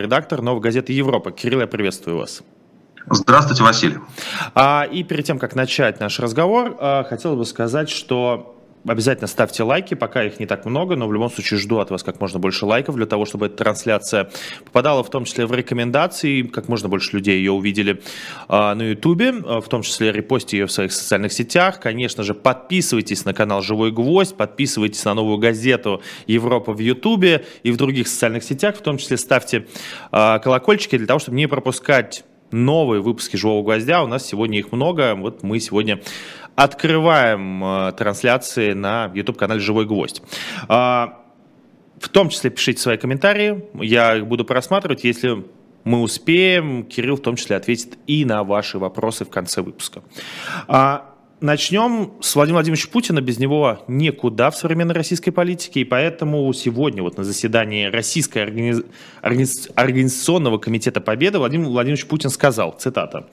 редактор «Новой газеты Европа». Кирилл, я приветствую вас. Здравствуйте, Василий. А, и перед тем, как начать наш разговор, а, хотел бы сказать, что Обязательно ставьте лайки, пока их не так много, но в любом случае жду от вас как можно больше лайков для того, чтобы эта трансляция попадала в том числе в рекомендации, как можно больше людей ее увидели э, на ютубе, в том числе репостите ее в своих социальных сетях. Конечно же, подписывайтесь на канал «Живой гвоздь», подписывайтесь на новую газету «Европа» в ютубе и в других социальных сетях, в том числе ставьте э, колокольчики для того, чтобы не пропускать новые выпуски «Живого гвоздя». У нас сегодня их много. Вот мы сегодня открываем э, трансляции на YouTube-канале «Живой гвоздь». А, в том числе пишите свои комментарии, я их буду просматривать, если мы успеем, Кирилл в том числе ответит и на ваши вопросы в конце выпуска. А, Начнем с Владимира Владимировича Путина. Без него никуда в современной российской политике. И поэтому сегодня вот на заседании Российского организ... организационного комитета Победы Владимир Владимирович Путин сказал, цитата,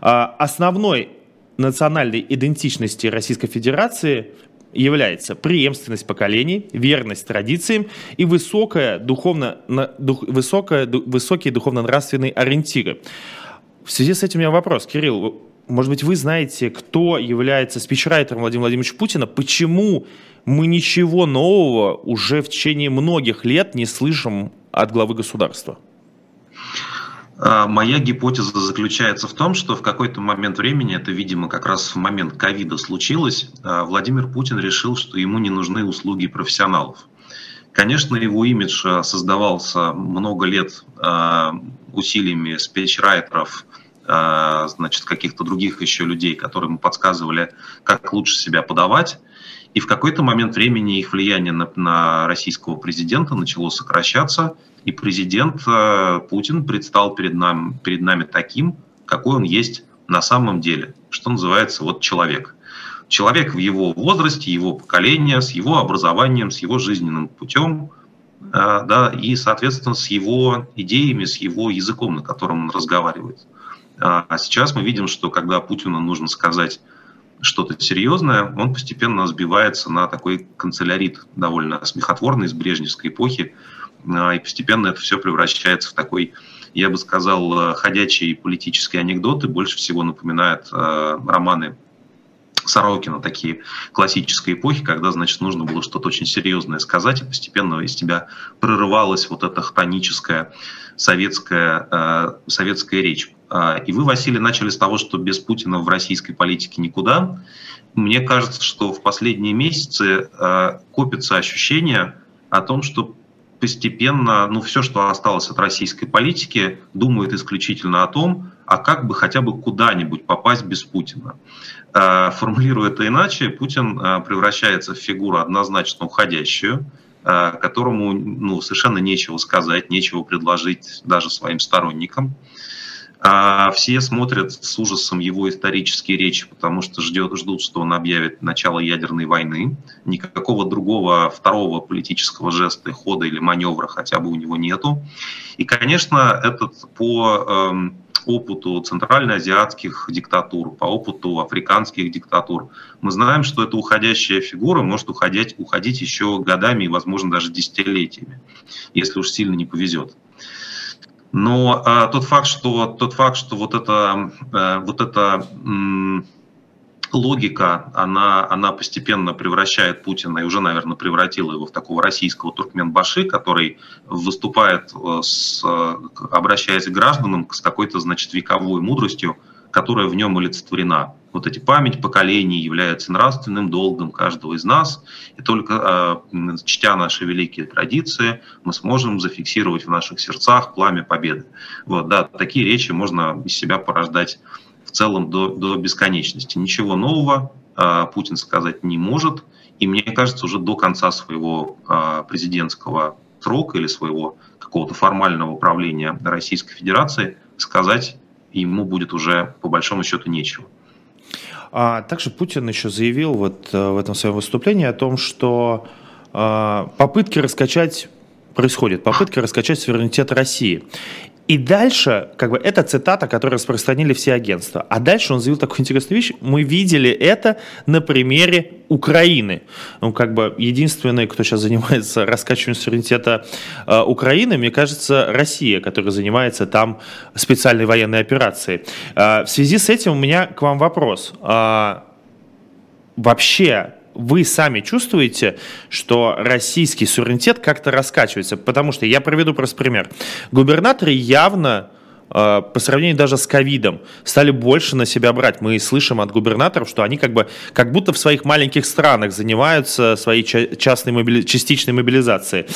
«А, «Основной национальной идентичности Российской Федерации является преемственность поколений, верность традициям и высокая духовно, дух, высокая, высокие духовно-нравственные ориентиры. В связи с этим у меня вопрос, Кирилл, может быть, вы знаете, кто является спичрайтером Владимира Владимировича Путина, почему мы ничего нового уже в течение многих лет не слышим от главы государства? А, моя гипотеза заключается в том, что в какой-то момент времени, это, видимо, как раз в момент ковида случилось, а, Владимир Путин решил, что ему не нужны услуги профессионалов. Конечно, его имидж а, создавался много лет усилиями спичрайтеров, значит, каких-то других еще людей, которые ему подсказывали, как лучше себя подавать. И в какой-то момент времени их влияние на, на российского президента начало сокращаться, и президент э, Путин предстал перед, нам, перед нами таким, какой он есть на самом деле, что называется вот человек. Человек в его возрасте, его поколение, с его образованием, с его жизненным путем, э, да, и, соответственно, с его идеями, с его языком, на котором он разговаривает. А сейчас мы видим, что когда Путину нужно сказать что-то серьезное, он постепенно сбивается на такой канцелярит довольно смехотворный из брежневской эпохи, а, и постепенно это все превращается в такой, я бы сказал, э, ходячий политический анекдот, и больше всего напоминает э, романы Сорокина, такие классической эпохи, когда, значит, нужно было что-то очень серьезное сказать, и постепенно из тебя прорывалась вот эта хтоническая советская, э, советская речь. А, и вы, Василий, начали с того, что без Путина в российской политике никуда. Мне кажется, что в последние месяцы копится ощущение о том, что постепенно, ну, все, что осталось от российской политики, думает исключительно о том, а как бы хотя бы куда-нибудь попасть без Путина. Э, формулируя это иначе, Путин превращается в фигуру однозначно уходящую, которому ну, совершенно нечего сказать, нечего предложить даже своим сторонникам. А все смотрят с ужасом его исторические речи, потому что ждет, ждут, что он объявит начало ядерной войны. Никакого другого второго политического жеста, хода или маневра хотя бы у него нету. И, конечно, этот по эм, опыту центральноазиатских диктатур, по опыту африканских диктатур, мы знаем, что эта уходящая фигура может уходить, уходить еще годами и, возможно, даже десятилетиями, если уж сильно не повезет. Но а, тот факт, что тот факт, что вот эта а, вот эта м, логика, она она постепенно превращает Путина и уже, наверное, превратила его в такого российского туркменбаши, который выступает э, с, обращаясь к гражданам с какой-то, значит, вековой мудростью, которая в нем олицетворена. Вот эти память поколений является нравственным долгом каждого из нас, и только э, чтя наши великие традиции, мы сможем зафиксировать в наших сердцах пламя победы. Вот, да, такие речи можно из себя порождать в целом до, до бесконечности. Ничего нового э, Путин сказать не может, и мне кажется, уже до конца своего э, президентского срока или своего какого-то формального управления Российской Федерации сказать ему будет уже по большому счету нечего. А также Путин еще заявил вот э, в этом своем выступлении о том, что а, попытки раскачать происходят, попытки раскачать суверенитет России. И дальше, как бы, это цитата, которую распространили все агентства. А дальше он заявил такую интересную вещь. Мы видели это на примере Украины. Ну, как бы, единственный, кто сейчас занимается раскачиванием суверенитета э, Украины, мне кажется, Россия, которая занимается там специальной военной операцией. Э, в связи с этим у меня к вам вопрос. Э, вообще, вы сами чувствуете, что российский суверенитет как-то раскачивается? Потому что я проведу просто пример. Губернаторы явно по сравнению даже с ковидом, стали больше на себя брать. Мы слышим от губернаторов, что они как бы как будто в своих маленьких странах занимаются своей частной мобили... частичной мобилизацией.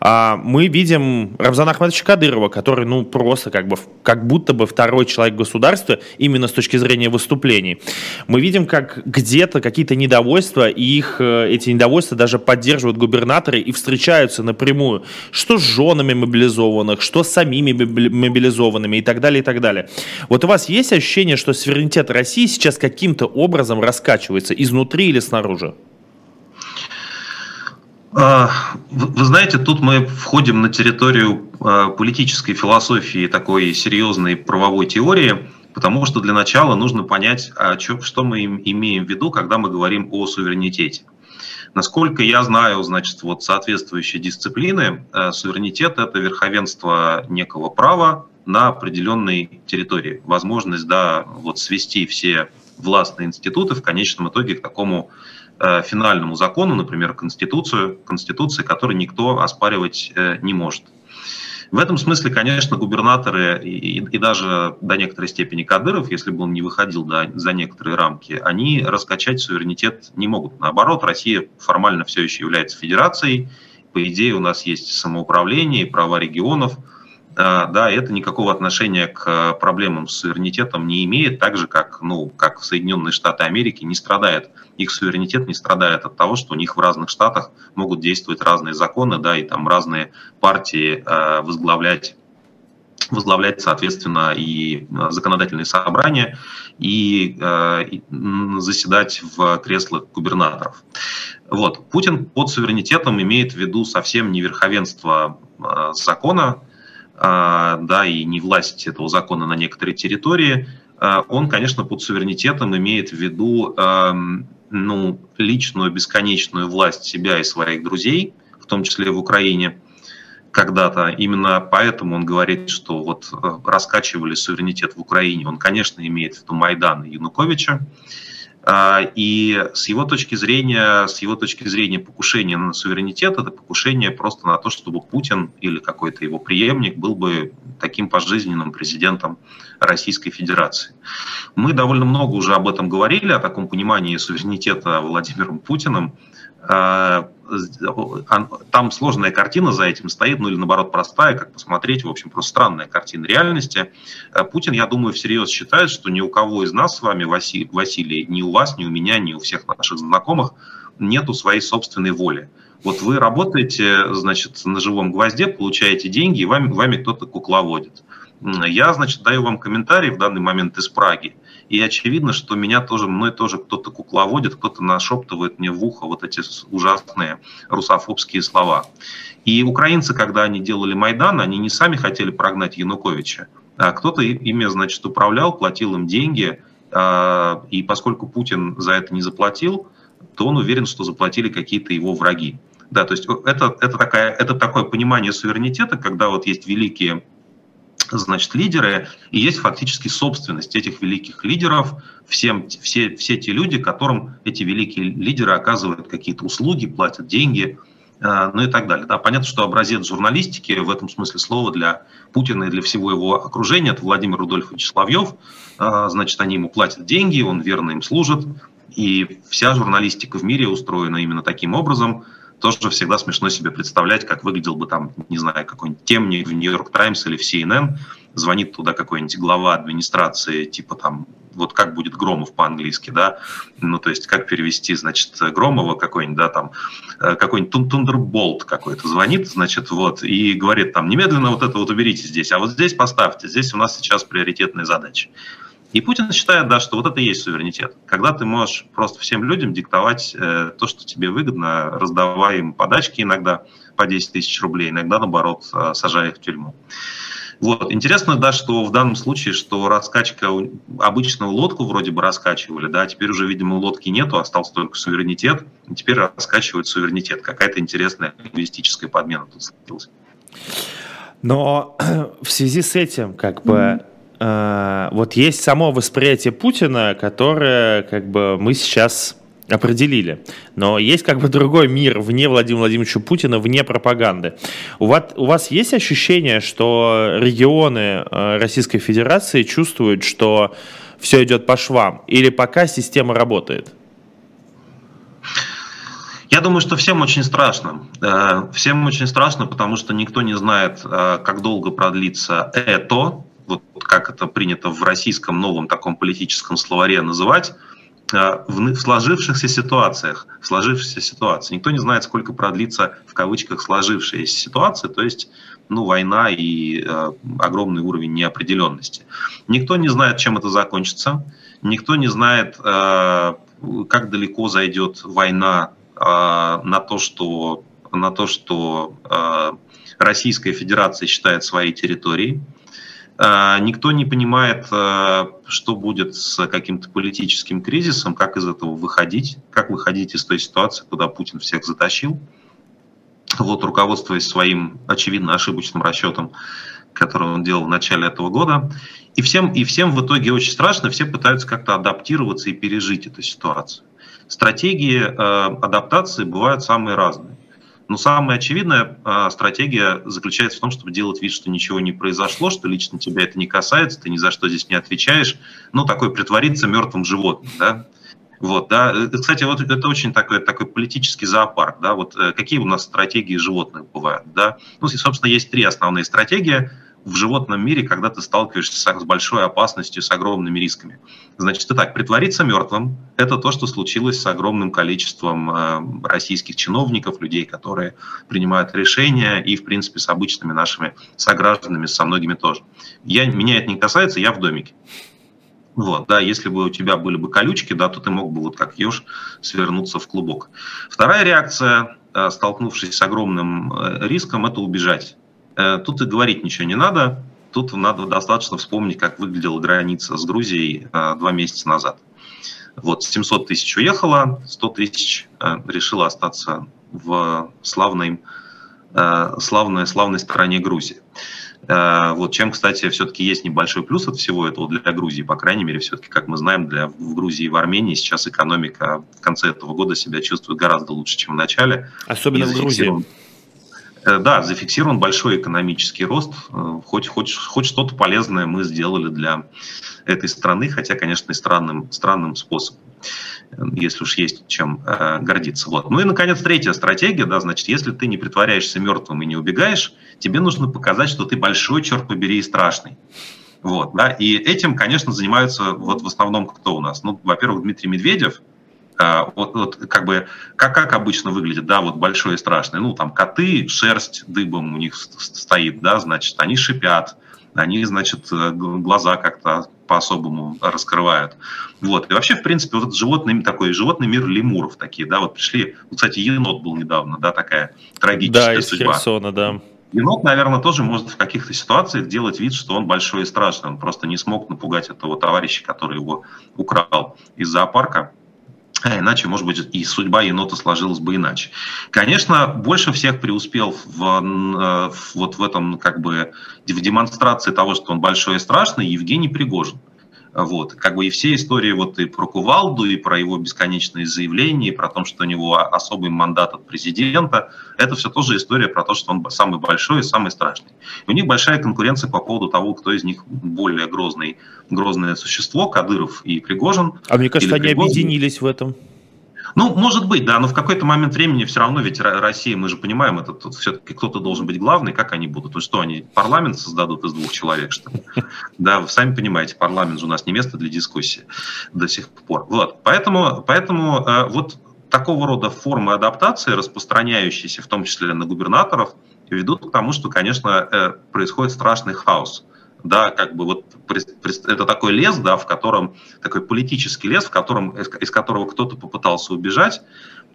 А мы видим Рамзана Ахмедовича Кадырова, который ну просто как бы как будто бы второй человек государства именно с точки зрения выступлений. Мы видим, как где-то какие-то недовольства, и их э, эти недовольства даже поддерживают губернаторы и встречаются напрямую, что с женами мобилизованных, что с самими мобилизованными и так далее, и так далее. Вот у вас есть ощущение, что суверенитет России сейчас каким-то образом раскачивается изнутри или снаружи? А, вы знаете, тут мы входим на территорию а, политической философии, такой серьезной правовой теории, потому что для начала нужно понять, а что мы имеем в виду, когда мы говорим о суверенитете. Насколько я знаю, значит, вот соответствующие дисциплины, суверенитет – это верховенство некого права, на определенной территории. Возможность да, вот свести все властные институты в конечном итоге к такому э, финальному закону, например, Конституцию, Конституции, который никто оспаривать э, не может. В этом смысле, конечно, губернаторы и, и даже до некоторой степени Кадыров, если бы он не выходил до, за некоторые рамки, они раскачать суверенитет не могут. Наоборот, Россия формально все еще является федерацией. По идее, у нас есть самоуправление и права регионов – да, это никакого отношения к э, проблемам с суверенитетом не имеет, так же, как, ну, как Соединенные Штаты Америки не страдает, их суверенитет не страдает от того, что у них в разных штатах могут действовать разные законы, да, и там разные партии э, возглавлять возглавлять, соответственно, и э, законодательные собрания, и, и заседать в креслах губернаторов. Вот. Путин под суверенитетом имеет в виду совсем не верховенство закона, а, да, и не власть этого закона на некоторой территории, а, он, конечно, под суверенитетом имеет в виду ну, личную бесконечную власть себя и своих друзей, в том числе в Украине когда-то. Именно поэтому он говорит, что вот э, раскачивали суверенитет в Украине. Он, конечно, имеет в виду Майдан и Януковича. А, и с его точки зрения, с его точки зрения покушение на суверенитет, это покушение просто на то, чтобы Путин или какой-то его преемник был бы таким пожизненным президентом Российской Федерации. Мы довольно много уже об этом говорили, о таком понимании суверенитета Владимиром Путиным. Там сложная картина за этим стоит, ну или наоборот простая, как посмотреть, в общем, просто странная картина реальности. А, Путин, я думаю, всерьез считает, что ни у кого из нас с вами, Василий, ни у вас, ни у меня, ни у всех наших знакомых нету своей собственной воли. Вот вы работаете, значит, на живом гвозде, получаете деньги, и вами, вами кто-то кукловодит. Я, значит, даю вам комментарий в данный момент из Праги. И очевидно, что меня тоже, мной тоже кто-то кукловодит, кто-то нашептывает мне в ухо вот эти ужасные русофобские слова. И украинцы, когда они делали Майдан, они не сами хотели прогнать Януковича, а кто-то ими, значит, управлял, платил им деньги, а, и поскольку Путин за это не заплатил, то он уверен, что заплатили какие-то его враги. Да, то есть это, это, такая, это такое понимание суверенитета, когда вот есть великие значит, лидеры, и есть фактически собственность этих великих лидеров, всем, все, все те люди, которым эти великие лидеры оказывают какие-то услуги, платят деньги, э, ну и так далее. Да, понятно, что образец журналистики в этом смысле слова для Путина и для всего его окружения, это Владимир Рудольфович Соловьев, э, значит, они ему платят деньги, он верно им служит, и вся журналистика в мире устроена именно таким образом – тоже всегда смешно себе представлять, как выглядел бы там, не знаю, какой-нибудь темник в Нью-Йорк Таймс или в CNN, звонит туда какой-нибудь глава администрации, типа там, вот как будет Громов по-английски, да, ну, то есть как перевести, значит, Громова какой-нибудь, да, там, э, какой-нибудь тундерболт какой-то звонит, значит, вот, и говорит там, немедленно вот это вот уберите здесь, а вот здесь поставьте, здесь у нас сейчас приоритетные задачи. И Путин считает, да, что вот это и есть суверенитет. Когда ты можешь просто всем людям диктовать э, то, что тебе выгодно, раздавая им подачки иногда по 10 тысяч рублей, иногда, наоборот, э, сажая их в тюрьму. Вот. Интересно, да, что в данном случае, что раскачка обычную лодку вроде бы раскачивали, да, теперь уже, видимо, лодки нету, остался только суверенитет, и теперь раскачивают суверенитет. Какая-то интересная лингвистическая подмена тут случилась. Но в связи с этим, как бы, э, вот есть само восприятие Путина, которое, как бы, мы сейчас определили. Но есть как бы другой мир вне Владимира Владимировича Путина, вне пропаганды. У вас, у вас есть ощущение, что регионы э, Российской Федерации чувствуют, что все идет по швам? Или пока система работает? Я думаю, что всем очень страшно. Э, всем очень страшно, потому что никто не знает, как долго продлится это, вот как это принято в российском новом таком политическом словаре называть, Э, в сложившихся ситуациях, в сложившейся ситуации. Никто не знает, сколько продлится в кавычках сложившаяся ситуация, то есть ну, война и э, огромный уровень неопределенности. Никто не знает, чем это закончится. Никто не знает, э, как далеко зайдет война на то, что, на то, что Российская Федерация считает своей территорией. А, никто не понимает, а, что будет с каким-то политическим кризисом, как из этого выходить, как выходить из той ситуации, куда Путин всех затащил. Вот, руководствуясь своим, очевидно, ошибочным расчетом, который он делал в начале этого года. И всем, и всем в итоге очень страшно, все пытаются как-то адаптироваться и пережить эту ситуацию. Стратегии э, адаптации бывают самые разные. Но самая очевидная а, стратегия заключается в том, чтобы делать вид, что ничего не произошло, что лично тебя это не касается, ты ни за что здесь не отвечаешь. Ну, такой притвориться мертвым животным, да. Вот, да. Э, кстати, вот это очень такой, такой политический зоопарк, да. Вот э, какие у нас стратегии животных бывают, да. Ну, собственно, есть три основные стратегии в животном мире, когда ты сталкиваешься с большой опасностью, с огромными рисками. Значит, итак, притвориться мертвым – это то, что случилось с огромным количеством э, российских чиновников, людей, которые принимают решения, и, в принципе, с обычными нашими согражданами, со многими тоже. Я, меня это не касается, я в домике. Вот, да, если бы у тебя были бы колючки, да, то ты мог бы вот как еж свернуться в клубок. Вторая реакция, э, столкнувшись с огромным э, риском, это убежать тут и говорить ничего не надо. Тут надо достаточно вспомнить, как выглядела граница с Грузией э, два месяца назад. Вот 700 тысяч уехало, 100 тысяч э, решило остаться в славной, славной, славной стране Грузии. Вот чем, кстати, все-таки есть небольшой плюс от всего этого для Грузии, по крайней мере, все-таки, как мы знаем, для, в Грузии и в Армении сейчас экономика в конце этого года себя чувствует гораздо лучше, чем в начале. Особенно в Грузии. Э, да, зафиксирован большой экономический рост. Э, хоть, хоть, хоть что-то полезное мы сделали для этой страны, хотя, конечно, и странным, странным способом, э, если уж есть чем э, гордиться. Вот. Ну и, наконец, третья стратегия, да, значит, если ты не притворяешься мертвым и не убегаешь, тебе нужно показать, что ты большой, черт побери, и страшный. Вот, да, и этим, конечно, занимаются вот в основном кто у нас? Ну, во-первых, Дмитрий Медведев – вот, вот как бы, как, как обычно выглядит, да, вот большое и страшное, ну, там, коты, шерсть дыбом у них стоит, да, значит, они шипят, они, значит, э, глаза как-то по-особому раскрывают. Вот. И вообще, в принципе, вот этот животный, такой животный мир лемуров такие, да, вот пришли, вот, кстати, енот был недавно, да, такая трагическая да, из судьба. Херсона, да. Енот, наверное, тоже может в каких-то ситуациях делать вид, что он большой и страшный. Он просто не смог напугать этого товарища, который его украл из зоопарка. А иначе, может быть, и судьба енота сложилась бы иначе. Конечно, больше всех преуспел в, э, в, вот в этом, как бы, в демонстрации того, что он большой и страшный, Евгений Пригожин. Вот. Как бы и все истории вот и про Кувалду, и про его бесконечные заявления, и про то, что у него особый мандат от президента, это все тоже история про то, что он самый большой и самый страшный. И у них большая конкуренция по поводу того, кто из них более грозный, грозное существо, Кадыров и Пригожин. А мне кажется, они Пригожин. объединились в этом. Ну, может быть, да, но в какой-то момент времени все равно ведь Россия, мы же понимаем, это тут все-таки кто-то должен быть главный, как они будут? То что, они парламент создадут из двух человек, что ли? Да, вы сами понимаете, парламент же у нас не место для дискуссии до сих пор. Вот, поэтому, поэтому э, вот такого рода формы адаптации, распространяющиеся в том числе на губернаторов, ведут к тому, что, конечно, э, происходит страшный хаос да, как бы вот это такой лес, да, в котором, такой политический лес, в котором, из которого кто-то попытался убежать,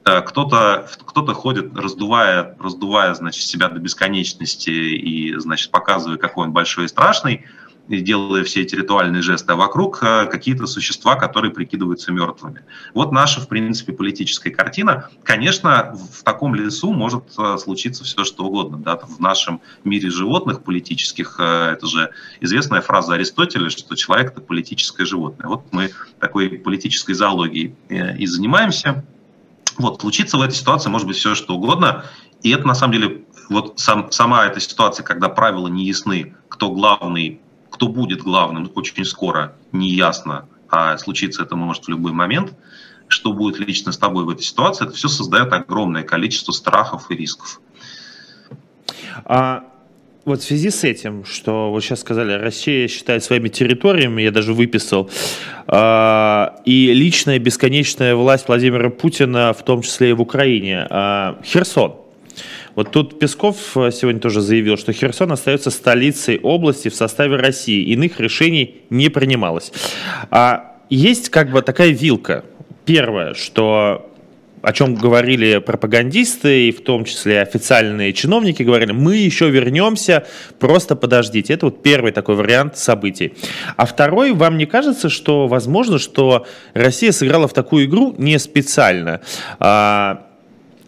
э, кто-то кто ходит, раздувая, раздувая, значит, себя до бесконечности и, значит, показывая, какой он большой и страшный, делая все эти ритуальные жесты, а вокруг э, какие-то существа, которые прикидываются мертвыми. Вот наша, в принципе, политическая картина. Конечно, в таком лесу может э, случиться все, что угодно. Да? В нашем мире животных политических, э, это же известная фраза Аристотеля, что человек – это политическое животное. Вот мы такой политической зоологией и занимаемся. Вот, случится в этой ситуации может быть все, что угодно. И это, на самом деле, вот сам, сама эта ситуация, когда правила не ясны, кто главный кто будет главным, очень скоро не ясно, а случиться это может в любой момент. Что будет лично с тобой в этой ситуации, это все создает огромное количество страхов и рисков. А вот в связи с этим, что вы сейчас сказали, Россия считает своими территориями, я даже выписал, э, и личная бесконечная власть Владимира Путина, в том числе и в Украине. Э, Херсон. Вот тут Песков э, сегодня тоже заявил, что Херсон остается столицей области в составе России. Иных решений не принималось. А есть как бы такая вилка. Первое, что о чем говорили пропагандисты, и в том числе официальные чиновники говорили, мы еще вернемся, просто подождите. Это вот первый такой вариант событий. А второй, вам не кажется, что возможно, что Россия сыграла в такую игру не специально? А,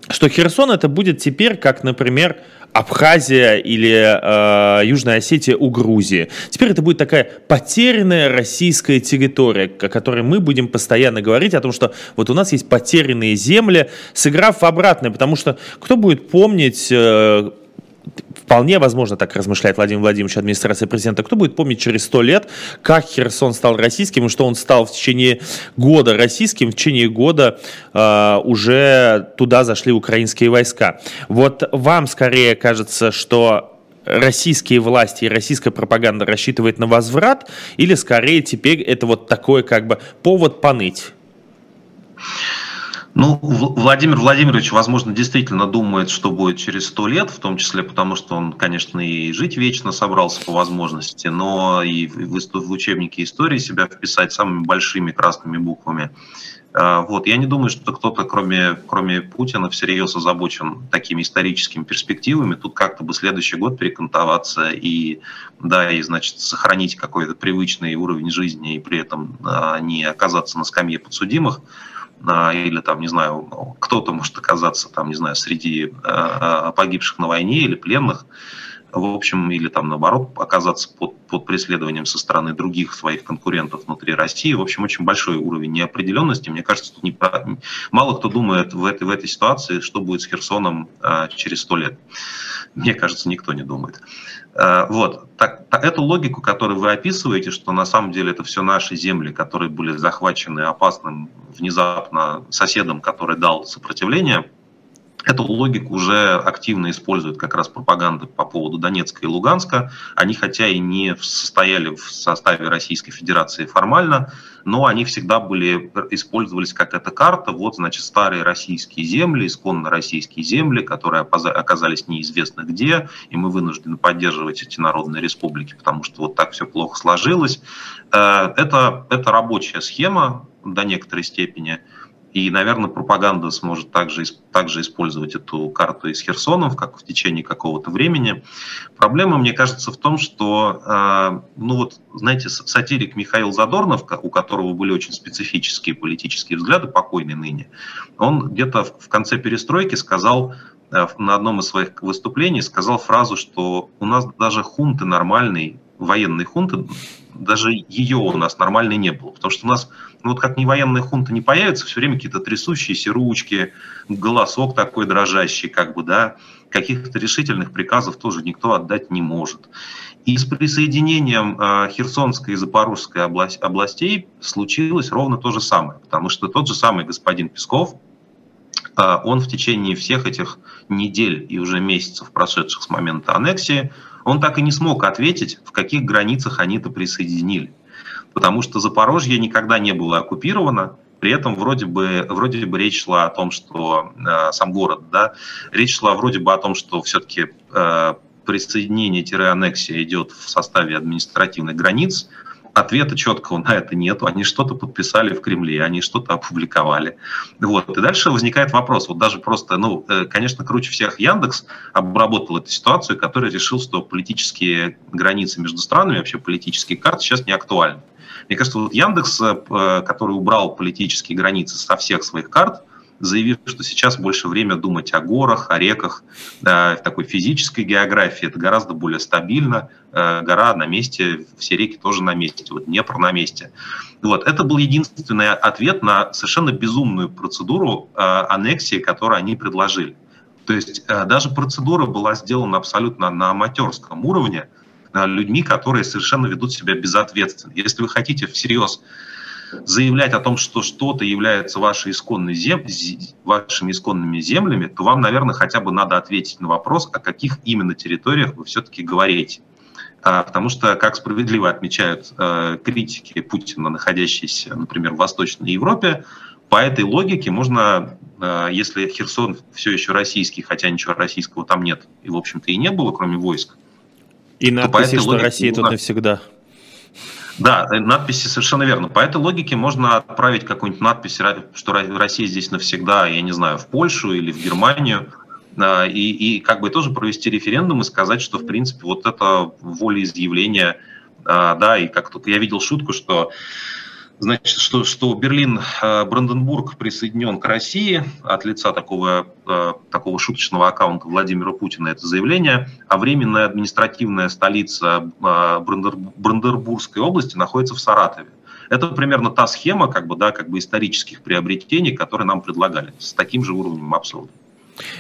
что Херсон это будет теперь, как, например, Абхазия или э, Южная Осетия у Грузии. Теперь это будет такая потерянная российская территория, о которой мы будем постоянно говорить, о том, что вот у нас есть потерянные земли, сыграв в обратное, потому что кто будет помнить... Э, Вполне возможно, так размышляет Владимир Владимирович, администрация президента. Кто будет помнить через сто лет, как Херсон стал российским, и что он стал в течение года российским, в течение года э, уже туда зашли украинские войска. Вот вам скорее кажется, что российские власти и российская пропаганда рассчитывает на возврат, или скорее теперь это вот такой как бы повод поныть? Ну, Владимир Владимирович, возможно, действительно думает, что будет через сто лет, в том числе потому, что он, конечно, и жить вечно собрался по возможности, но и в учебнике истории себя вписать самыми большими красными буквами. А, вот. Я не думаю, что кто-то, кроме, кроме Путина, всерьез озабочен такими историческими перспективами. Тут как-то бы следующий год перекантоваться и, да, и, значит, сохранить какой-то привычный уровень жизни и при этом а, не оказаться на скамье подсудимых или там, не знаю, кто-то может оказаться там, не знаю, среди э, погибших на войне или пленных, в общем, или там наоборот оказаться под, под преследованием со стороны других своих конкурентов внутри России. В общем, очень большой уровень неопределенности. Мне кажется, тут не, мало кто думает в этой, в этой ситуации, что будет с Херсоном а, через сто лет. Мне кажется, никто не думает. А, вот. Так, эту логику, которую вы описываете, что на самом деле это все наши земли, которые были захвачены опасным внезапно соседом, который дал сопротивление, Эту логику уже активно используют как раз пропаганда по поводу Донецка и Луганска. Они хотя и не состояли в составе Российской Федерации формально, но они всегда были, использовались как эта карта. Вот, значит, старые российские земли, исконно российские земли, которые оказались неизвестно где, и мы вынуждены поддерживать эти народные республики, потому что вот так все плохо сложилось. Э, это, это рабочая схема до некоторой степени. И, наверное, пропаганда сможет также, также использовать эту карту из Херсонов, как в течение какого-то времени. Проблема, мне кажется, в том, что, э, ну вот, знаете, сатирик Михаил Задорнов, у которого были очень специфические политические взгляды, покойный ныне, он где-то в конце перестройки сказал, э, на одном из своих выступлений сказал фразу, что у нас даже хунты нормальный, военные хунты, даже ее у нас нормальной не было, потому что у нас ну вот как не военная хунта не появится, все время какие-то трясущиеся ручки, голосок такой дрожащий, как бы, да, каких-то решительных приказов тоже никто отдать не может. И с присоединением э, Херсонской и Запорожской областей случилось ровно то же самое, потому что тот же самый господин Песков, э, он в течение всех этих недель и уже месяцев, прошедших с момента аннексии, он так и не смог ответить, в каких границах они-то присоединили. Потому что Запорожье никогда не было оккупировано, при этом вроде бы, вроде бы речь шла о том, что э, сам город, да, речь шла вроде бы о том, что все-таки э, присоединение-аннексия идет в составе административных границ, ответа четкого на это нету. Они что-то подписали в Кремле, они что-то опубликовали. Вот. И дальше возникает вопрос. Вот даже просто, ну, э, конечно, круче всех Яндекс обработал эту ситуацию, который решил, что политические границы между странами, вообще политические карты сейчас не актуальны. Мне кажется, вот Яндекс, э, который убрал политические границы со всех своих карт, заявив, что сейчас больше время думать о горах, о реках, в такой физической географии. Это гораздо более стабильно. Э, гора на месте, все реки тоже на месте, вот Днепр на месте. Вот. Это был единственный ответ на совершенно безумную процедуру э, аннексии, которую они предложили. То есть э, даже процедура была сделана абсолютно на аматерском уровне, людьми, которые совершенно ведут себя безответственно. Если вы хотите всерьез заявлять о том, что что-то является вашей исконной зем... вашими исконными землями, то вам, наверное, хотя бы надо ответить на вопрос, о каких именно территориях вы все-таки говорите. А, потому что, как справедливо отмечают э, критики Путина, находящиеся, например, в Восточной Европе, по этой логике можно, э, если Херсон все еще российский, хотя ничего российского там нет, и, в общем-то, и не было, кроме войск. И надписи, что Россия тут навсегда. Да, э, надписи совершенно верно. По этой логике можно отправить какую-нибудь надпись, что Россия здесь навсегда, я не знаю, в Польшу или в Германию, а, и, и как бы тоже провести референдум и сказать, что, в принципе, вот это волеизъявление, а, да, и как только я видел шутку, что Значит, что, что Берлин, э, Бранденбург присоединен к России от лица такого, э, такого шуточного аккаунта Владимира Путина это заявление, а временная административная столица э, Бранденбургской области находится в Саратове. Это примерно та схема как бы, да, как бы исторических приобретений, которые нам предлагали, с таким же уровнем абсурда.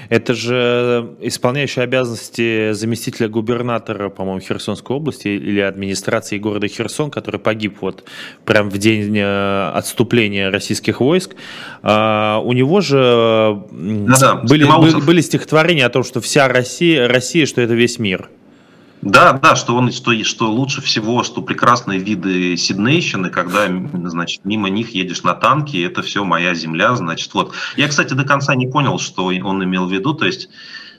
Это же исполняющий обязанности заместителя губернатора, по-моему, Херсонской области или администрации города Херсон, который погиб вот прям в день э, отступления российских войск. А, у него же да, да, были, были стихотворения о том, что вся Россия, Россия, что это весь мир. Да, да, что он, что, что лучше всего, что прекрасные виды Сиднейщины, когда, значит, мимо них едешь на танке, это все моя земля, значит, вот. Я, кстати, до конца не понял, что он имел в виду, то есть,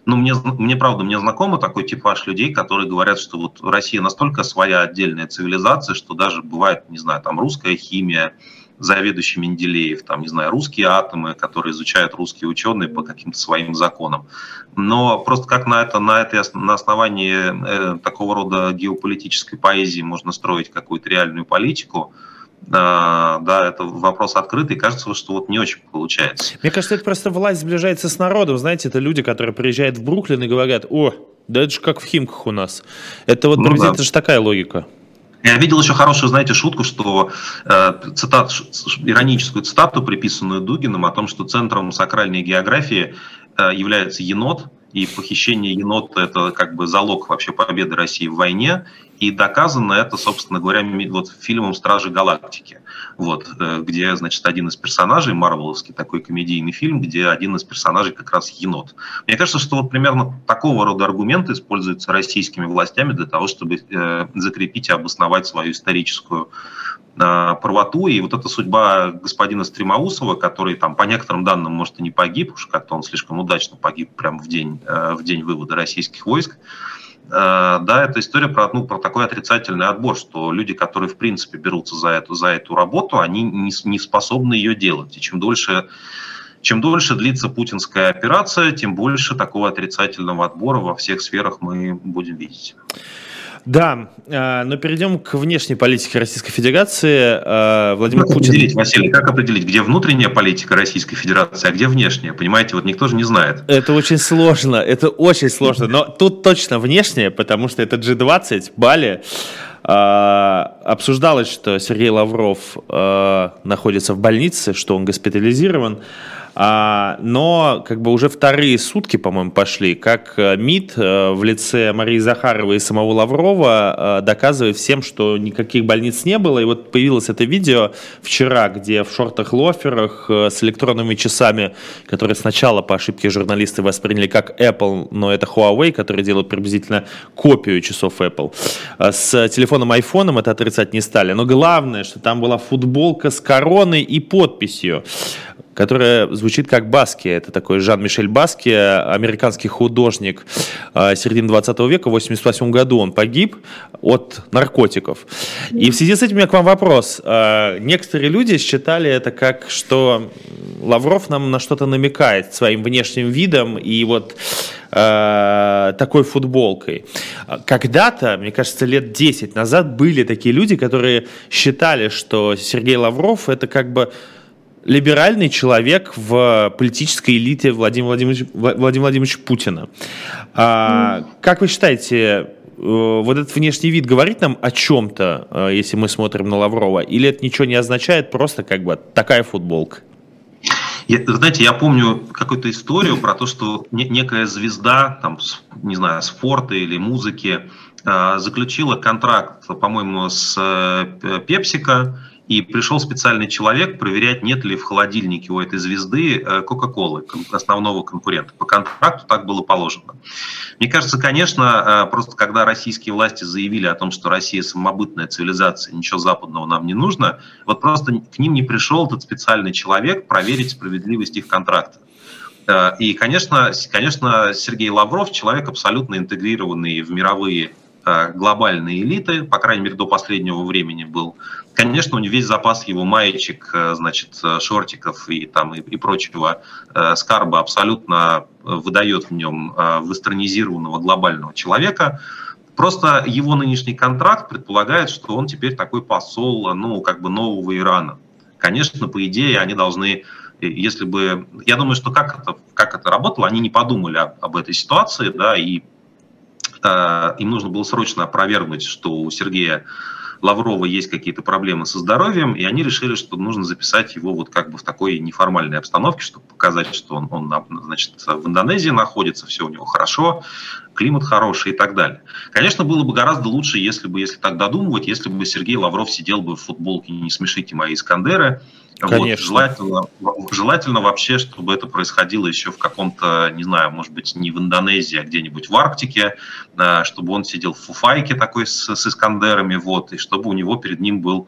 ну, мне, мне правда, мне знакомо такой типаж людей, которые говорят, что вот Россия настолько своя отдельная цивилизация, что даже бывает, не знаю, там русская химия, заведующий Менделеев, там, не знаю, русские атомы, которые изучают русские ученые по каким-то своим законам. Но просто как на, это, на, это, на основании э, такого рода геополитической поэзии можно строить какую-то реальную политику, да, да, это вопрос открытый, кажется, что вот не очень получается. Мне кажется, это просто власть сближается с народом, знаете, это люди, которые приезжают в Бруклин и говорят, о, да это же как в Химках у нас. Это вот, ну, да. это же такая логика. Я видел еще хорошую, знаете, шутку, что э, цитат, ироническую цитату, приписанную Дугиным, о том, что центром сакральной географии э, является енот, и похищение енота – это как бы залог вообще победы России в войне, и доказано это, собственно говоря, вот фильмом «Стражи Галактики», вот, э, где, значит, один из персонажей, марвеловский такой комедийный фильм, где один из персонажей как раз енот. Мне кажется, что вот примерно такого рода аргументы используются российскими властями для того, чтобы э, закрепить и обосновать свою историческую правоту. И вот эта судьба господина Стремоусова, который там по некоторым данным, может, и не погиб, уж как-то он слишком удачно погиб прямо в день, в день вывода российских войск, Э, да, это история про, ну, про такой отрицательный отбор, что люди, которые в принципе берутся за эту, за эту работу, они не, не способны ее делать. И чем дольше, чем дольше длится путинская операция, тем больше такого отрицательного отбора во всех сферах мы будем видеть. Да, э, но перейдем к внешней политике Российской Федерации. Э, Владимир как Путин... Определить, Василий, как определить, где внутренняя политика Российской Федерации, а где внешняя? Понимаете, вот никто же не знает. Это очень сложно, это очень сложно. Но тут точно внешняя, потому что это G20, Бали. Э, обсуждалось, что Сергей Лавров находится в больнице, что он госпитализирован. А, но как бы уже вторые сутки, по-моему, пошли, как э, МИД э, в лице Марии Захаровой и самого Лаврова э, доказывает всем, что никаких больниц не было. И вот появилось это видео вчера, где в шортах-лоферах с электронными часами, которые сначала по ошибке журналисты восприняли как Apple, но это Huawei, которые делают приблизительно копию часов Apple. С телефоном iPhone это отрицать не стали. Но главное, что там была футболка с короной и подписью. Которая звучит как Баски. Это такой Жан-Мишель Баски, американский художник э, середины 20 века. В 88 году он погиб от наркотиков. И в связи с этим у меня к вам вопрос. Э, некоторые люди считали это как, что Лавров нам на что-то намекает своим внешним видом и вот э, такой футболкой. Когда-то, мне кажется, лет 10 назад были такие люди, которые считали, что Сергей Лавров это как бы либеральный человек в политической элите Владимира Владимировича, Владимира Владимировича Путина. А, как вы считаете, э, вот этот внешний вид говорит нам о чем-то, э, если мы смотрим на Лаврова, или это ничего не означает, просто как бы такая футболка? Я, знаете, я помню какую-то историю про то, что некая звезда, там, не знаю, спорта или музыки, э, заключила контракт, по-моему, с Пепсика, и пришел специальный человек проверять, нет ли в холодильнике у этой звезды э, Кока-Колы, основного конкурента. По контракту так было положено. Мне кажется, конечно, э, просто когда российские власти заявили о том, что Россия самобытная цивилизация, ничего западного нам не нужно, вот просто к ним не пришел этот специальный человек проверить справедливость их контракта. Э, и, конечно, конечно, Сергей Лавров человек абсолютно интегрированный в мировые глобальные элиты, по крайней мере, до последнего времени был. Конечно, у него весь запас его маечек, э, значит, э, шортиков и, там, и, и прочего э, скарба абсолютно выдает в нем вестернизированного глобального человека. Просто его нынешний контракт предполагает, что он теперь такой посол, ну, как бы нового Ирана. Конечно, по идее, они должны если бы, я думаю, что как это, как это работало, они не подумали об, об этой ситуации, да, и э, им нужно было срочно опровергнуть, что у Сергея Лаврова есть какие-то проблемы со здоровьем, и они решили, что нужно записать его вот как бы в такой неформальной обстановке, чтобы показать, что он, он значит, в Индонезии находится, все у него хорошо, климат хороший и так далее. Конечно, было бы гораздо лучше, если бы, если так додумывать, если бы Сергей Лавров сидел бы в футболке «Не смешите мои Искандеры», Конечно. Вот, желательно, желательно вообще, чтобы это происходило еще в каком-то, не знаю, может быть, не в Индонезии, а где-нибудь в Арктике, чтобы он сидел в фуфайке такой с, с Искандерами, вот, и чтобы у него перед ним был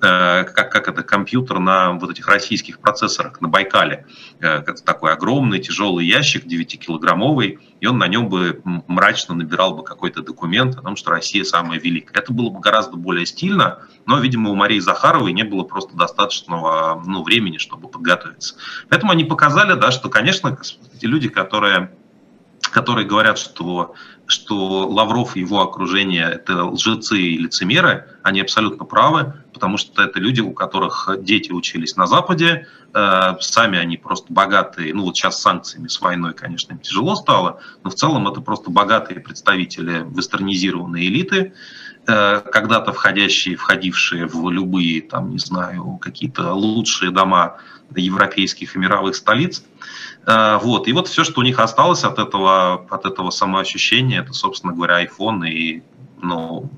как, как это, компьютер на вот этих российских процессорах на Байкале. Э, это такой огромный тяжелый ящик, 9-килограммовый, и он на нем бы мрачно набирал бы какой-то документ о том, что Россия самая великая. Это было бы гораздо более стильно, но, видимо, у Марии Захаровой не было просто достаточного ну, времени, чтобы подготовиться. Поэтому они показали, да, что, конечно, эти люди, которые которые говорят, что, что Лавров и его окружение – это лжецы и лицемеры, они абсолютно правы, потому что это люди, у которых дети учились на Западе, э, сами они просто богатые, ну вот сейчас с санкциями, с войной, конечно, им тяжело стало, но в целом это просто богатые представители вестернизированной элиты, э, когда-то входящие, входившие в любые, там, не знаю, какие-то лучшие дома европейских и мировых столиц. Вот. И вот все, что у них осталось от этого, от этого самоощущения, это, собственно говоря, iPhone и ну,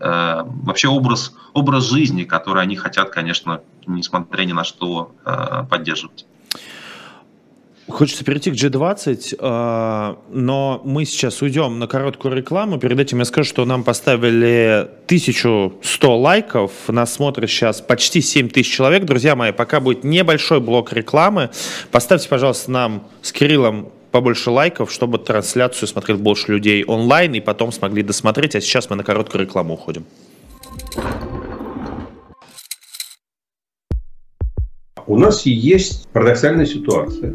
э, вообще образ, образ жизни, который они хотят, конечно, несмотря ни на что, э, поддерживать. Хочется перейти к G20, э, но мы сейчас уйдем на короткую рекламу. Перед этим я скажу, что нам поставили 1100 лайков. Нас смотрит сейчас почти 7000 человек. Друзья мои, пока будет небольшой блок рекламы, поставьте, пожалуйста, нам с Кириллом побольше лайков, чтобы трансляцию смотрел больше людей онлайн и потом смогли досмотреть. А сейчас мы на короткую рекламу уходим. У нас есть парадоксальная ситуация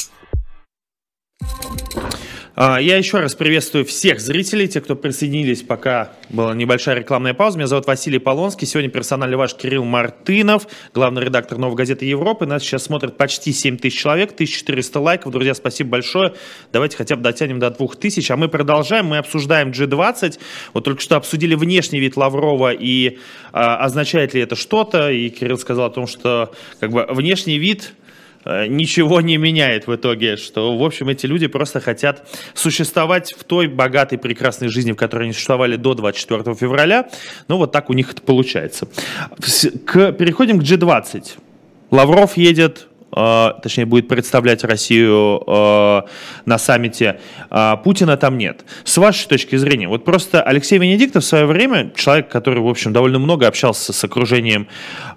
А, я еще раз приветствую всех зрителей, те, кто присоединились, пока была небольшая рекламная пауза. Меня зовут Василий Полонский. Сегодня персональный ваш Кирилл Мартынов, главный редактор «Новой газеты Европы». Нас сейчас смотрят почти 7 тысяч человек, 1400 лайков. Друзья, спасибо большое. Давайте хотя бы дотянем до 2000. А мы продолжаем. Мы обсуждаем G20. Вот только что обсудили внешний вид Лаврова и а, означает ли это что-то. И Кирилл сказал о том, что как бы внешний вид ничего не меняет в итоге, что, в общем, эти люди просто хотят существовать в той богатой, прекрасной жизни, в которой они существовали до 24 февраля. Ну, вот так у них это получается. К, переходим к G20. Лавров едет Э, точнее, будет представлять Россию э, на саммите, э, Путина там нет. С вашей точки зрения, вот просто Алексей Венедиктов в свое время, человек, который, в общем, довольно много общался с окружением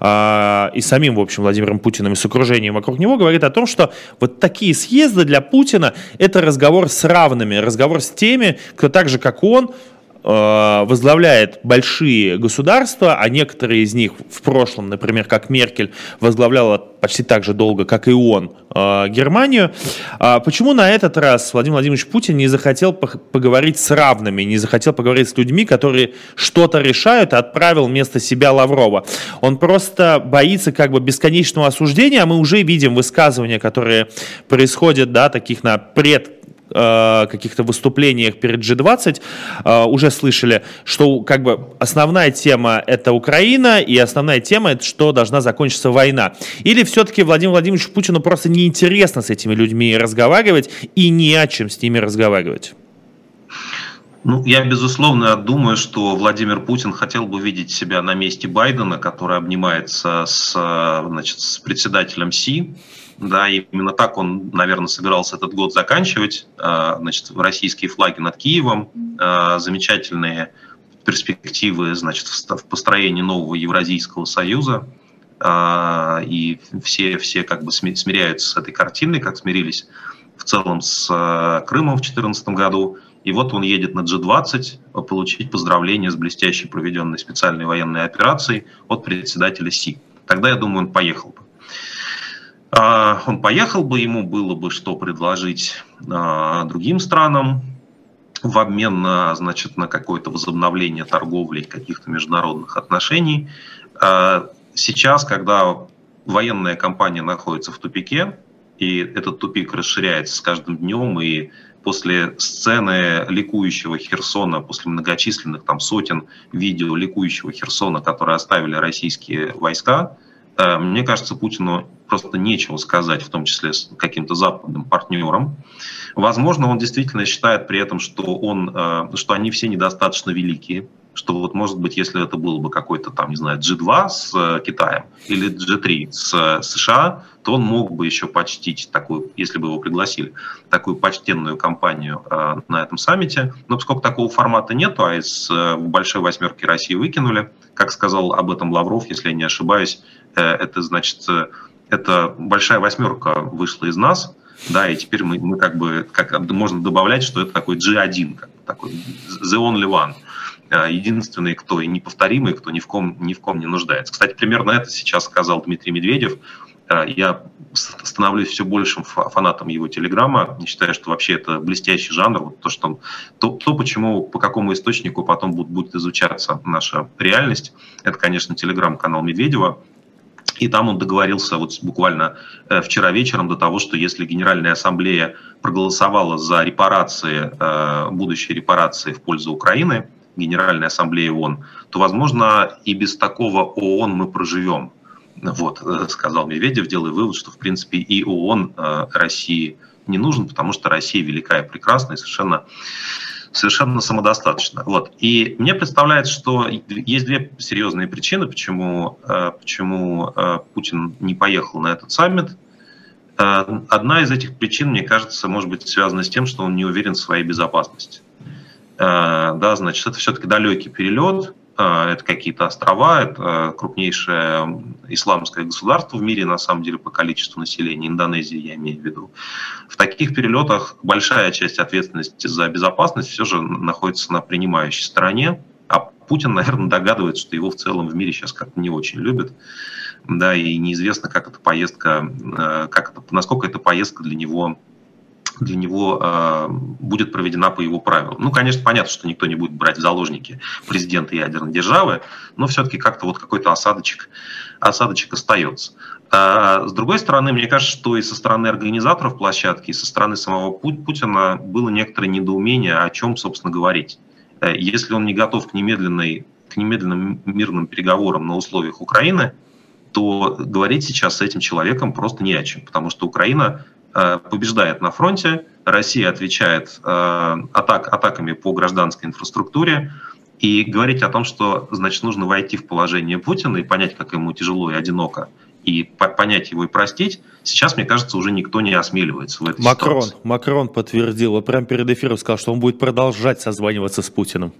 и самим, в общем, Владимиром Путиным и с окружением вокруг него, говорит о том, что вот такие съезды для Путина – это разговор с равными, разговор с теми, кто так же, как он, Э, возглавляет большие государства, а некоторые из них в прошлом, например, как Меркель, возглавляла почти так же долго, как и он, э, Германию. А почему на этот раз Владимир Владимирович Путин не захотел поговорить с равными, не захотел поговорить с людьми, которые что-то решают, а отправил вместо себя Лаврова? Он просто боится как бы бесконечного осуждения, а мы уже видим высказывания, которые происходят, да, таких на пред Э, каких-то выступлениях перед G20 э, уже слышали, что как бы основная тема это Украина, и основная тема это что должна закончиться война. Или все-таки Владимир Владимирович Путину просто неинтересно с этими людьми разговаривать и не о чем с ними разговаривать? Ну, я, безусловно, думаю, что Владимир Путин хотел бы видеть себя на месте Байдена, который обнимается с, значит, с председателем Си, да, именно так он, наверное, собирался этот год заканчивать. А, значит, российские флаги над Киевом, а, замечательные перспективы, значит, в построении нового Евразийского союза. А, и все, все как бы смиряются с этой картиной, как смирились в целом с Крымом в 2014 году. И вот он едет на G20 получить поздравления с блестящей проведенной специальной военной операцией от председателя Си. Тогда, я думаю, он поехал бы. А, он поехал бы, ему было бы что предложить а, другим странам в обмен на, значит, на какое-то возобновление торговли каких-то международных отношений. А, сейчас, когда военная кампания находится в тупике, и этот тупик расширяется с каждым днем, и после сцены ликующего Херсона, после многочисленных там сотен видео ликующего Херсона, которые оставили российские войска, мне кажется, Путину просто нечего сказать, в том числе с каким-то западным партнером. Возможно, он действительно считает при этом, что, он, э, что они все недостаточно великие, что вот может быть, если это было бы какой-то там, не знаю, G2 с э, Китаем или G3 с э, США, то он мог бы еще почтить такую, если бы его пригласили, такую почтенную компанию на этом саммите. Но поскольку такого формата нету, а из большой восьмерки России выкинули, как сказал об этом Лавров, если я не ошибаюсь, это значит эта большая восьмерка вышла из нас, да, и теперь мы, мы как бы, как можно добавлять, что это такой G1, как такой the only one, а, единственный, кто и неповторимый, кто ни в ком, ни в ком не нуждается. Кстати, примерно это сейчас сказал Дмитрий Медведев. А, я становлюсь все большим фанатом его телеграмма. Я считаю, что вообще это блестящий жанр. Вот то, что, то, то, почему, по какому источнику потом будет, будет изучаться наша реальность, это, конечно, телеграм-канал Медведева. И там он договорился вот буквально э, вчера вечером до того, что если Генеральная Ассамблея проголосовала за репарации, э, будущие репарации в пользу Украины, Генеральная Ассамблея ООН, то, возможно, и без такого ООН мы проживем. Вот, э, сказал Медведев, делая вывод, что, в принципе, и ООН России не нужен, потому что Россия великая и прекрасная, и совершенно совершенно самодостаточно. Вот. И мне представляется, что есть две серьезные причины, почему, э, почему э, Путин не поехал на этот саммит. Э, одна из этих причин, мне кажется, может быть связана с тем, что он не уверен в своей безопасности. Да, значит, это все-таки далекий перелет, это какие-то острова, это крупнейшее исламское государство в мире, на самом деле, по количеству населения, Индонезия, я имею в виду. В таких перелетах большая часть ответственности за безопасность все же находится на принимающей стороне, а Путин, наверное, догадывается, что его в целом в мире сейчас как-то не очень любят, да, и неизвестно, как эта поездка, э, как это, насколько эта поездка для него для него э, будет проведена по его правилам. Ну, конечно, понятно, что никто не будет брать в заложники президента ядерной державы, но все-таки как-то вот какой-то осадочек, осадочек остается. А, с другой стороны, мне кажется, что и со стороны организаторов площадки, и со стороны самого Путина было некоторое недоумение, о чем, собственно, говорить. Э, если он не готов к немедленной к немедленным мирным переговорам на условиях Украины, то говорить сейчас с этим человеком просто не о чем, потому что Украина побеждает на фронте, Россия отвечает э, атак, атаками по гражданской инфраструктуре, и говорить о том, что, значит, нужно войти в положение Путина и понять, как ему тяжело и одиноко, и по понять его и простить, сейчас, мне кажется, уже никто не осмеливается в этой Макрон, ситуации. Макрон подтвердил, вот прямо перед эфиром сказал, что он будет продолжать созваниваться с Путиным.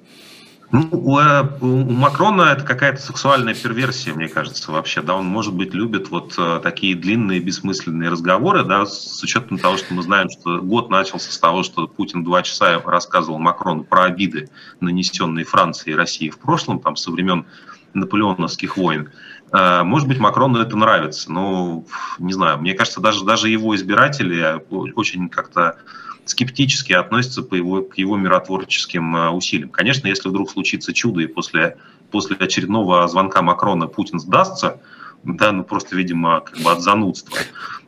Ну, у, э, у Макрона это какая-то сексуальная перверсия, мне кажется, вообще. Да, он, может быть, любит вот э, такие длинные, бессмысленные разговоры, да, с учетом того, что мы знаем, что год начался с того, что Путин два часа рассказывал Макрону про обиды, нанесенные Франции и России в прошлом, там, со времен наполеоновских войн. Э, может быть, Макрону это нравится, но не знаю. Мне кажется, даже, даже его избиратели очень как-то скептически относятся по его, к его миротворческим э, усилиям. Конечно, если вдруг случится чудо, и после, после очередного звонка Макрона Путин сдастся, да, ну просто, видимо, как бы от занудства,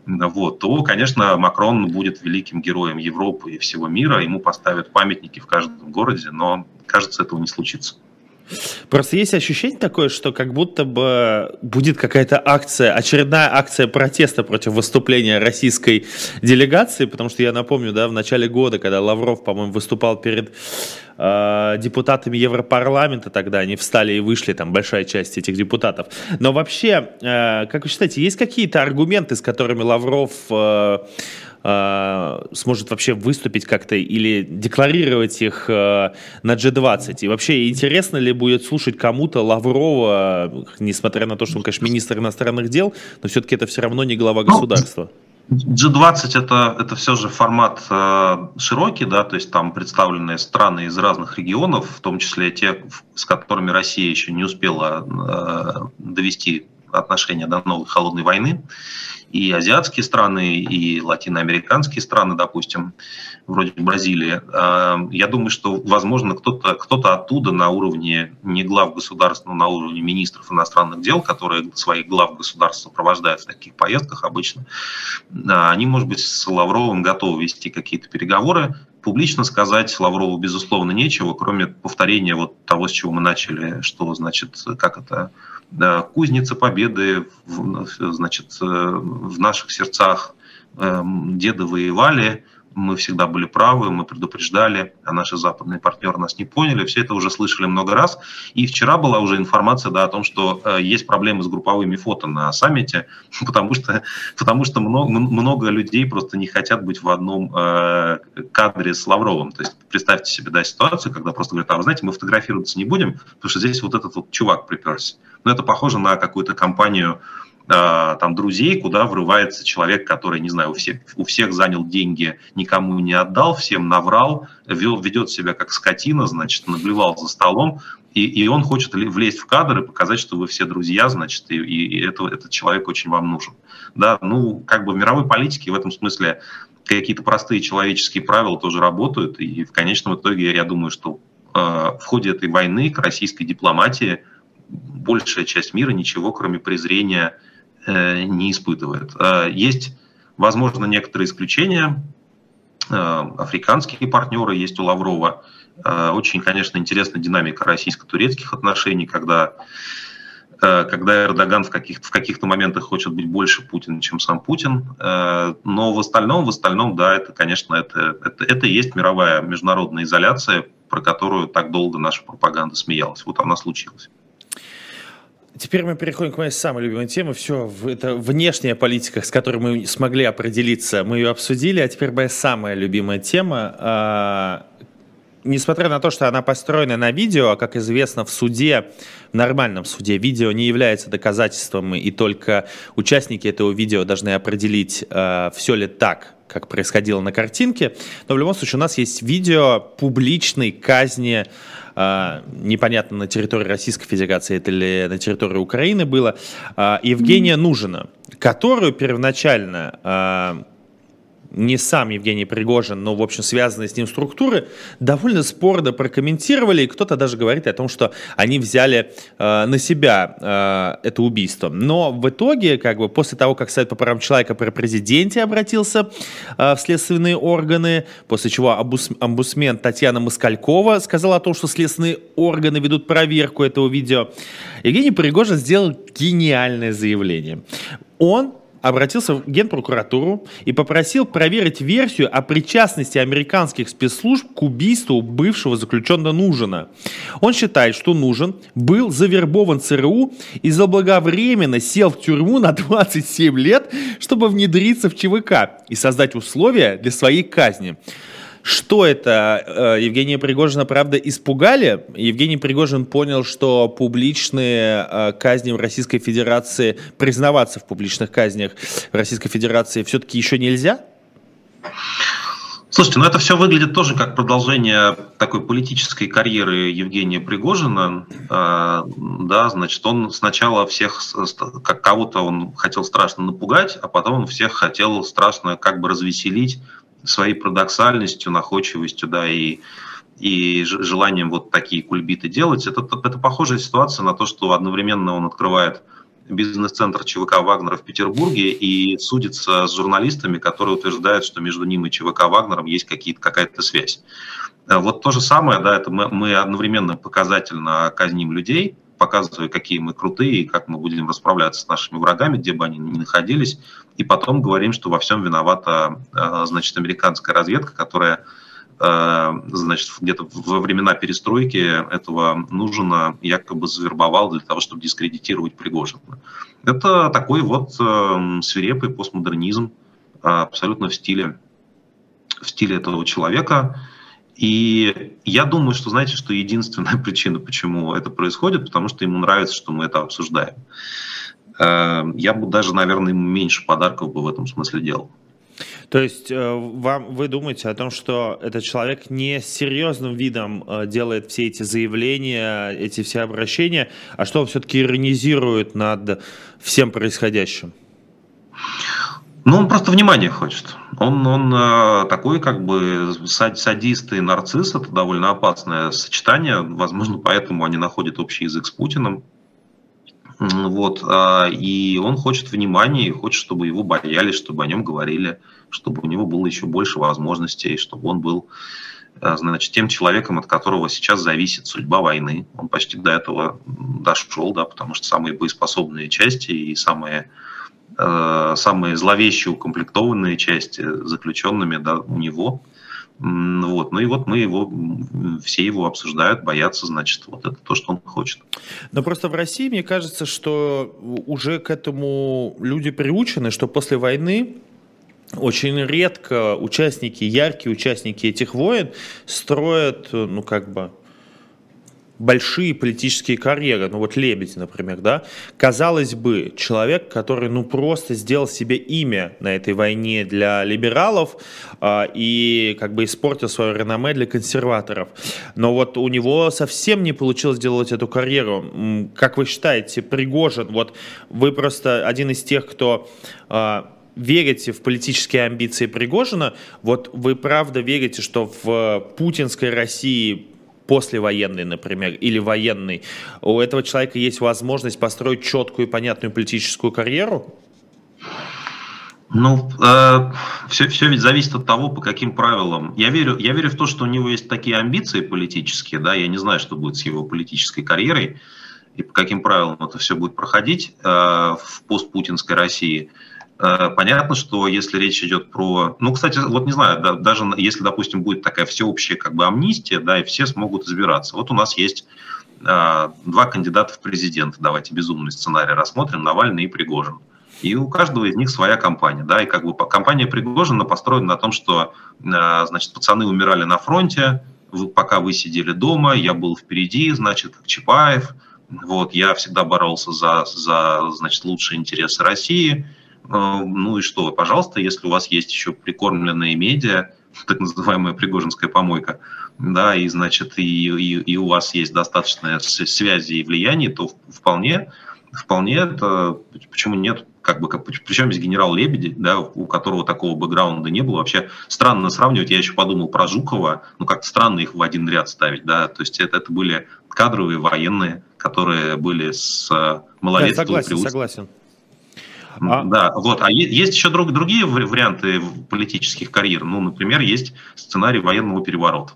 вот, то, конечно, Макрон будет великим героем Европы и всего мира, ему поставят памятники в каждом городе, но, кажется, этого не случится. Просто есть ощущение такое, что как будто бы будет какая-то акция, очередная акция протеста против выступления российской делегации, потому что я напомню, да, в начале года, когда Лавров, по-моему, выступал перед э, депутатами Европарламента, тогда они встали и вышли, там большая часть этих депутатов. Но вообще, э, как вы считаете, есть какие-то аргументы, с которыми Лавров э, э, сможет вообще выступить как-то или декларировать их э, на G20? И вообще, интересно ли будет слушать кому-то Лаврова, несмотря на то, что он, конечно, министр иностранных дел, но все-таки это все равно не глава ну, государства? G20 это, это все же формат э, широкий, да, то есть там представлены страны из разных регионов, в том числе те, с которыми Россия еще не успела э, довести отношения до новой холодной войны и азиатские страны, и латиноамериканские страны, допустим, вроде Бразилии. А, я думаю, что, возможно, кто-то кто оттуда на уровне не глав государств, но на уровне министров иностранных дел, которые своих глав государств сопровождают в таких поездках обычно, а, они, может быть, с Лавровым готовы вести какие-то переговоры, публично сказать Лаврову, безусловно, нечего, кроме повторения вот того, с чего мы начали, что, значит, как это кузница победы, значит, э, в наших сердцах эм, деды воевали, мы всегда были правы, мы предупреждали, а наши западные партнеры нас не поняли. Все это уже слышали много раз. И вчера была уже информация да, о том, что э, есть проблемы с групповыми фото на саммите, потому что, потому что много, много людей просто не хотят быть в одном э, кадре с Лавровым. То есть представьте себе да, ситуацию, когда просто говорят, а вы знаете, мы фотографироваться не будем, потому что здесь вот этот вот чувак приперся. Но это похоже на какую-то компанию а, там друзей, куда врывается человек, который, не знаю, у всех, у всех занял деньги, никому не отдал, всем наврал, вел, ведет себя как скотина, значит, наблевал за столом, и, и он хочет влезть в кадр и показать, что вы все друзья, значит, и, и это, этот человек очень вам нужен. Да, ну, как бы в мировой политике в этом смысле какие-то простые человеческие правила тоже работают, и в конечном итоге я думаю, что э, в ходе этой войны к российской дипломатии большая часть мира ничего, кроме презрения Э, не испытывает. Э, есть, возможно, некоторые исключения. Э, африканские партнеры есть у Лаврова. Очень, конечно, интересна динамика российско-турецких отношений, когда когда Эрдоган в каких-то в каких-то моментах хочет быть больше Путина, чем сам Путин. Но в остальном, в остальном, да, это, конечно, это, это, это и есть мировая международная изоляция, про которую так долго наша пропаганда смеялась. Вот она случилась. Теперь мы переходим к моей самой любимой теме. Все, это внешняя политика, с которой мы смогли определиться, мы ее обсудили. А теперь моя самая любимая тема. А, несмотря на то, что она построена на видео, а как известно в суде, в нормальном суде, видео не является доказательством, и только участники этого видео должны определить, а, все ли так, как происходило на картинке. Но в любом случае у нас есть видео публичной казни непонятно на территории Российской Федерации это или на территории Украины было, а, Евгения Нужина, которую первоначально а, не сам Евгений Пригожин, но, в общем, связанные с ним структуры, довольно спорно прокомментировали, и кто-то даже говорит о том, что они взяли э, на себя э, это убийство. Но в итоге, как бы, после того, как Совет по правам человека при президенте обратился э, в следственные органы, после чего омбудсмен Татьяна Москалькова сказала о том, что следственные органы ведут проверку этого видео, Евгений Пригожин сделал гениальное заявление. Он обратился в Генпрокуратуру и попросил проверить версию о причастности американских спецслужб к убийству бывшего заключенного Нужина. Он считает, что Нужен был завербован ЦРУ и заблаговременно сел в тюрьму на 27 лет, чтобы внедриться в ЧВК и создать условия для своей казни. Что это? Э, Евгения Пригожина, правда, испугали? Евгений Пригожин понял, что публичные э, казни в Российской Федерации, признаваться в публичных казнях в Российской Федерации все-таки еще нельзя? Слушайте, ну это все выглядит тоже как продолжение такой политической карьеры Евгения Пригожина. Э, да, значит, он сначала всех, как кого-то он хотел страшно напугать, а потом он всех хотел страшно как бы развеселить своей парадоксальностью, находчивостью, да, и, и желанием вот такие кульбиты делать. Это, это похожая ситуация на то, что одновременно он открывает бизнес-центр ЧВК «Вагнера» в Петербурге и судится с журналистами, которые утверждают, что между ним и ЧВК «Вагнером» есть какая-то связь. Вот то же самое, да, это мы, мы одновременно показательно казним людей, показывая, какие мы крутые и как мы будем расправляться с нашими врагами, где бы они ни находились, и потом говорим, что во всем виновата, э, значит, американская разведка, которая э, значит, где-то во времена перестройки этого нужно якобы завербовал для того, чтобы дискредитировать Пригожина. Это такой вот э, свирепый постмодернизм абсолютно в стиле, в стиле этого человека. И я думаю, что, знаете, что единственная причина, почему это происходит, потому что ему нравится, что мы это обсуждаем. Э, я бы даже, наверное, меньше подарков бы в этом смысле делал. То есть э, вам, вы думаете о том, что этот человек не с серьезным видом э, делает все эти заявления, эти все обращения, а что он все-таки иронизирует над всем происходящим? Ну, он просто внимание хочет. Он, он э, такой как бы садист и нарцисс, это довольно опасное сочетание. Возможно, поэтому они находят общий язык с Путиным. Вот, э, и он хочет внимания, и хочет, чтобы его боялись, чтобы о нем говорили, чтобы у него было еще больше возможностей, чтобы он был э, значит, тем человеком, от которого сейчас зависит судьба войны. Он почти до этого дошел, да, потому что самые боеспособные части и самые Э, самые зловещие укомплектованные части заключенными да, у него. Вот. Ну и вот мы его, все его обсуждают, боятся, значит, вот это то, что он хочет. Но просто в России, мне кажется, что уже к этому люди приучены, что после войны очень редко участники, яркие участники этих войн строят, ну как бы, большие политические карьеры, ну вот Лебедь, например, да, казалось бы, человек, который, ну, просто сделал себе имя на этой войне для либералов э, и как бы испортил свое реноме для консерваторов. Но вот у него совсем не получилось сделать эту карьеру. Как вы считаете, Пригожин, вот вы просто один из тех, кто э, верите в политические амбиции Пригожина, вот вы правда верите, что в путинской России послевоенный, например, или военный, у этого человека есть возможность построить четкую и понятную политическую карьеру? Ну, э, все, все ведь зависит от того, по каким правилам. Я верю, я верю в то, что у него есть такие амбиции политические, да, я не знаю, что будет с его политической карьерой и по каким правилам это все будет проходить э, в постпутинской России. Э, понятно, что если речь идет про... Ну, кстати, вот не знаю, да, даже если, допустим, будет такая всеобщая как бы амнистия, да, и все смогут избираться. Вот у нас есть э, два кандидата в президенты, давайте безумный сценарий рассмотрим, Навальный и Пригожин. И у каждого из них своя компания, да, и как бы компания Пригожина построена на том, что, э, значит, пацаны умирали на фронте, пока вы сидели дома, я был впереди, значит, как Чапаев, вот, я всегда боролся за, за значит, лучшие интересы России, а, ну и что, пожалуйста, если у вас есть еще прикормленные медиа, так называемая пригожинская помойка, да, и значит, и, и, и у вас есть достаточно связи и влияния, то вполне вполне это, почему нет, как бы, как, причем здесь генерал Лебеди, да, у которого такого бэкграунда не было. Вообще странно сравнивать, я еще подумал про Жукова, ну как-то странно их в один ряд ставить, да, то есть это, это были кадровые военные, которые были с э, малолетства. Да, согласен, согласен. А... Да, вот. А есть еще друг, другие варианты политических карьер. Ну, например, есть сценарий военного переворота.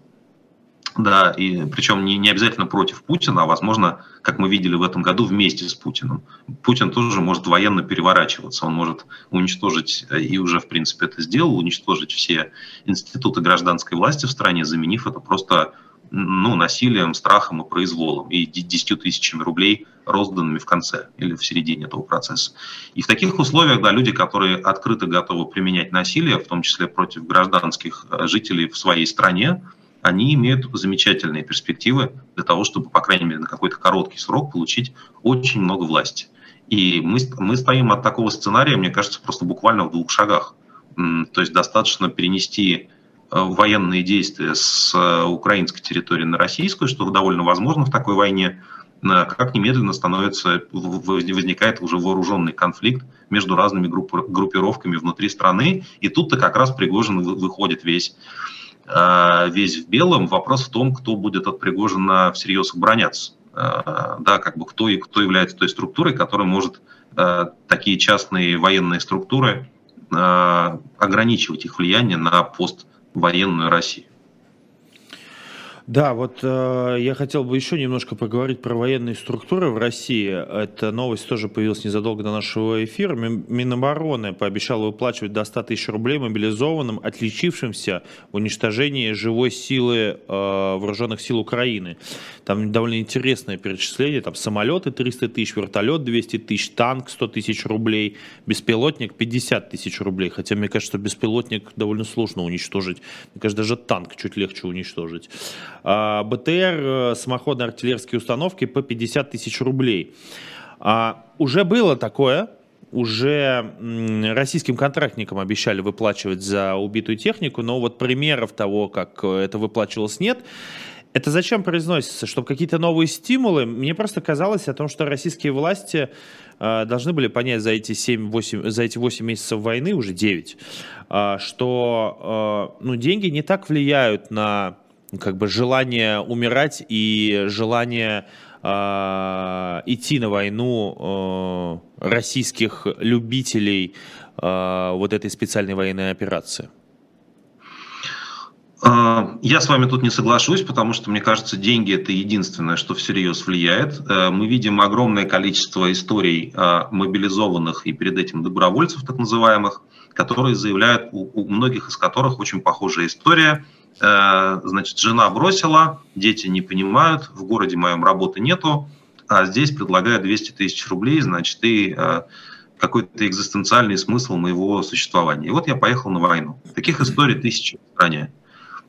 Да, и причем не, не обязательно против Путина, а возможно, как мы видели в этом году, вместе с Путиным. Путин тоже может военно переворачиваться, он может уничтожить, и уже в принципе это сделал, уничтожить все институты гражданской власти в стране, заменив это просто ну, насилием, страхом и произволом, и 10 тысячами рублей, розданными в конце или в середине этого процесса. И в таких условиях, да, люди, которые открыто готовы применять насилие, в том числе против гражданских э, жителей в своей стране, они имеют замечательные перспективы для того, чтобы, по крайней мере, на какой-то короткий срок получить очень много власти. И мы, мы стоим от такого сценария, мне кажется, просто буквально в двух шагах. То есть достаточно перенести военные действия с э, украинской территории на российскую, что довольно возможно в такой войне, э, как немедленно становится, возникает уже вооруженный конфликт между разными группировками внутри страны, и тут-то как раз Пригожин выходит весь Э, весь в белом. Вопрос в том, кто будет от Пригожина всерьез обороняться. Э, да, как бы кто, и кто является той структурой, которая может э, такие частные военные структуры ограничивать их влияние на поствоенную Россию. Да, вот э, я хотел бы еще немножко поговорить про военные структуры в России. Эта новость тоже появилась незадолго до нашего эфира. Минобороны пообещала выплачивать до 100 тысяч рублей мобилизованным, отличившимся в уничтожении живой силы э, вооруженных сил Украины. Там довольно интересное перечисление. Там самолеты 300 тысяч, вертолет 200 тысяч, танк 100 тысяч рублей, беспилотник 50 тысяч рублей. Хотя мне кажется, что беспилотник довольно сложно уничтожить. Мне кажется, даже танк чуть легче уничтожить. А, БТР, э, самоходные артиллерийские установки по 50 тысяч рублей. А, уже было такое, уже российским контрактникам обещали выплачивать за убитую технику, но вот примеров того, как это выплачивалось, нет. Это зачем произносится? Чтобы какие-то новые стимулы? Мне просто казалось о том, что российские власти э, должны были понять за эти 7-8, за эти 8 месяцев войны, уже 9, э, что э, ну, деньги не так влияют на как бы желание умирать и желание э, идти на войну э, российских любителей э, вот этой специальной военной операции? А, я с вами тут не соглашусь, потому что, мне кажется, деньги – это единственное, что всерьез влияет. Э, мы видим огромное количество историй мобилизованных и перед этим добровольцев, так называемых, которые заявляют, у многих из которых очень похожая история – значит, жена бросила, дети не понимают, в городе моем работы нету, а здесь предлагают 200 тысяч рублей, значит, и э, какой-то экзистенциальный смысл моего существования. И вот я поехал на войну. Таких историй тысячи в стране.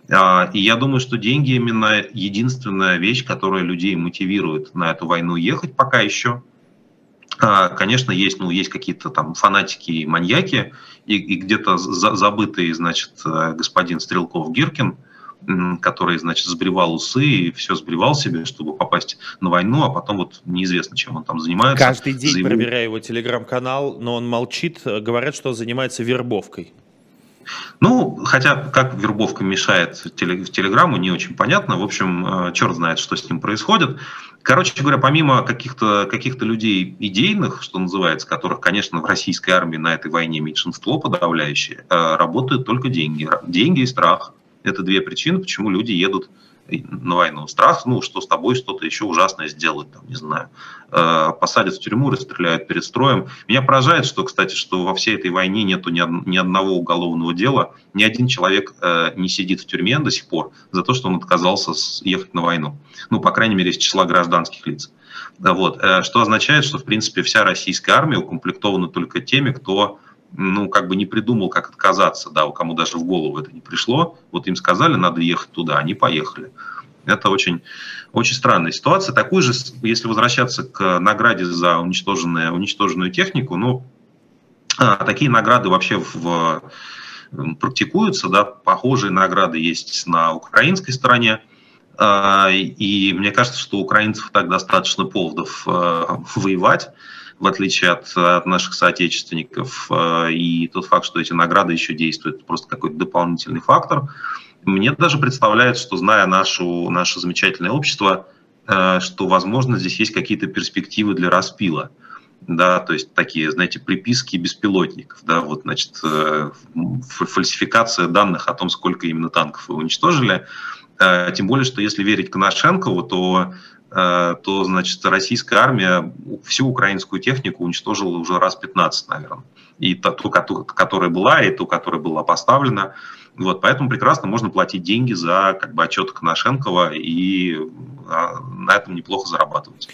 А, и я думаю, что деньги именно единственная вещь, которая людей мотивирует на эту войну ехать пока еще. А, конечно, есть, ну, есть какие-то там фанатики и маньяки, и, и где-то за, забытый, значит, э, господин Стрелков-Гиркин, который, значит, сбривал усы и все сбривал себе, чтобы попасть на войну, а потом вот неизвестно, чем он там занимается. Каждый день заявил... проверяю его телеграм-канал, но он молчит, говорят, что он занимается вербовкой. Ну, хотя как вербовка мешает в Телеграму, не очень понятно. В общем, э, черт знает, что с ним происходит. Короче говоря, помимо каких-то каких идей идейных, что называется, которых, конечно, в российской армии на этой войне меньшинство подавляющее, э, работают только деньги. Деньги и страх. Это две причины, почему люди едут на войну. Страх, ну, что с тобой что-то еще ужасное сделают, там, не знаю, э, посадят в тюрьму, расстреляют перед строем. Меня поражает, что, кстати, что во всей этой войне нету ни, ни одного уголовного дела, ни один человек э, не сидит в тюрьме до сих пор за то, что он отказался ехать на войну. Ну, по крайней мере, из числа гражданских лиц. Вот. Э, что означает, что, в принципе, вся российская армия укомплектована только теми, кто ну, как бы не придумал, как отказаться, да, у кому даже в голову это не пришло. Вот им сказали, надо ехать туда, они поехали. Это очень, очень странная ситуация. Такую же, если возвращаться к награде за уничтоженную, уничтоженную технику, ну, а, такие награды вообще в, практикуются, да, похожие награды есть на украинской стороне. А, и мне кажется, что у украинцев так достаточно поводов а, воевать. В отличие от, от наших соотечественников. Э, и тот факт, что эти награды еще действуют, просто какой-то дополнительный фактор. Мне даже представляется, что зная нашу, наше замечательное общество, э, что, возможно, здесь есть какие-то перспективы для распила. Да, то есть такие, знаете, приписки беспилотников, да, вот, значит, э, фальсификация данных о том, сколько именно танков вы уничтожили. Тем более, что если верить Коношенкову, то то, значит, российская армия всю украинскую технику уничтожила уже раз 15, наверное. И ту, которая была, и ту, которая была поставлена. Вот, поэтому прекрасно можно платить деньги за как бы, отчет Коношенкова и на этом неплохо зарабатывать.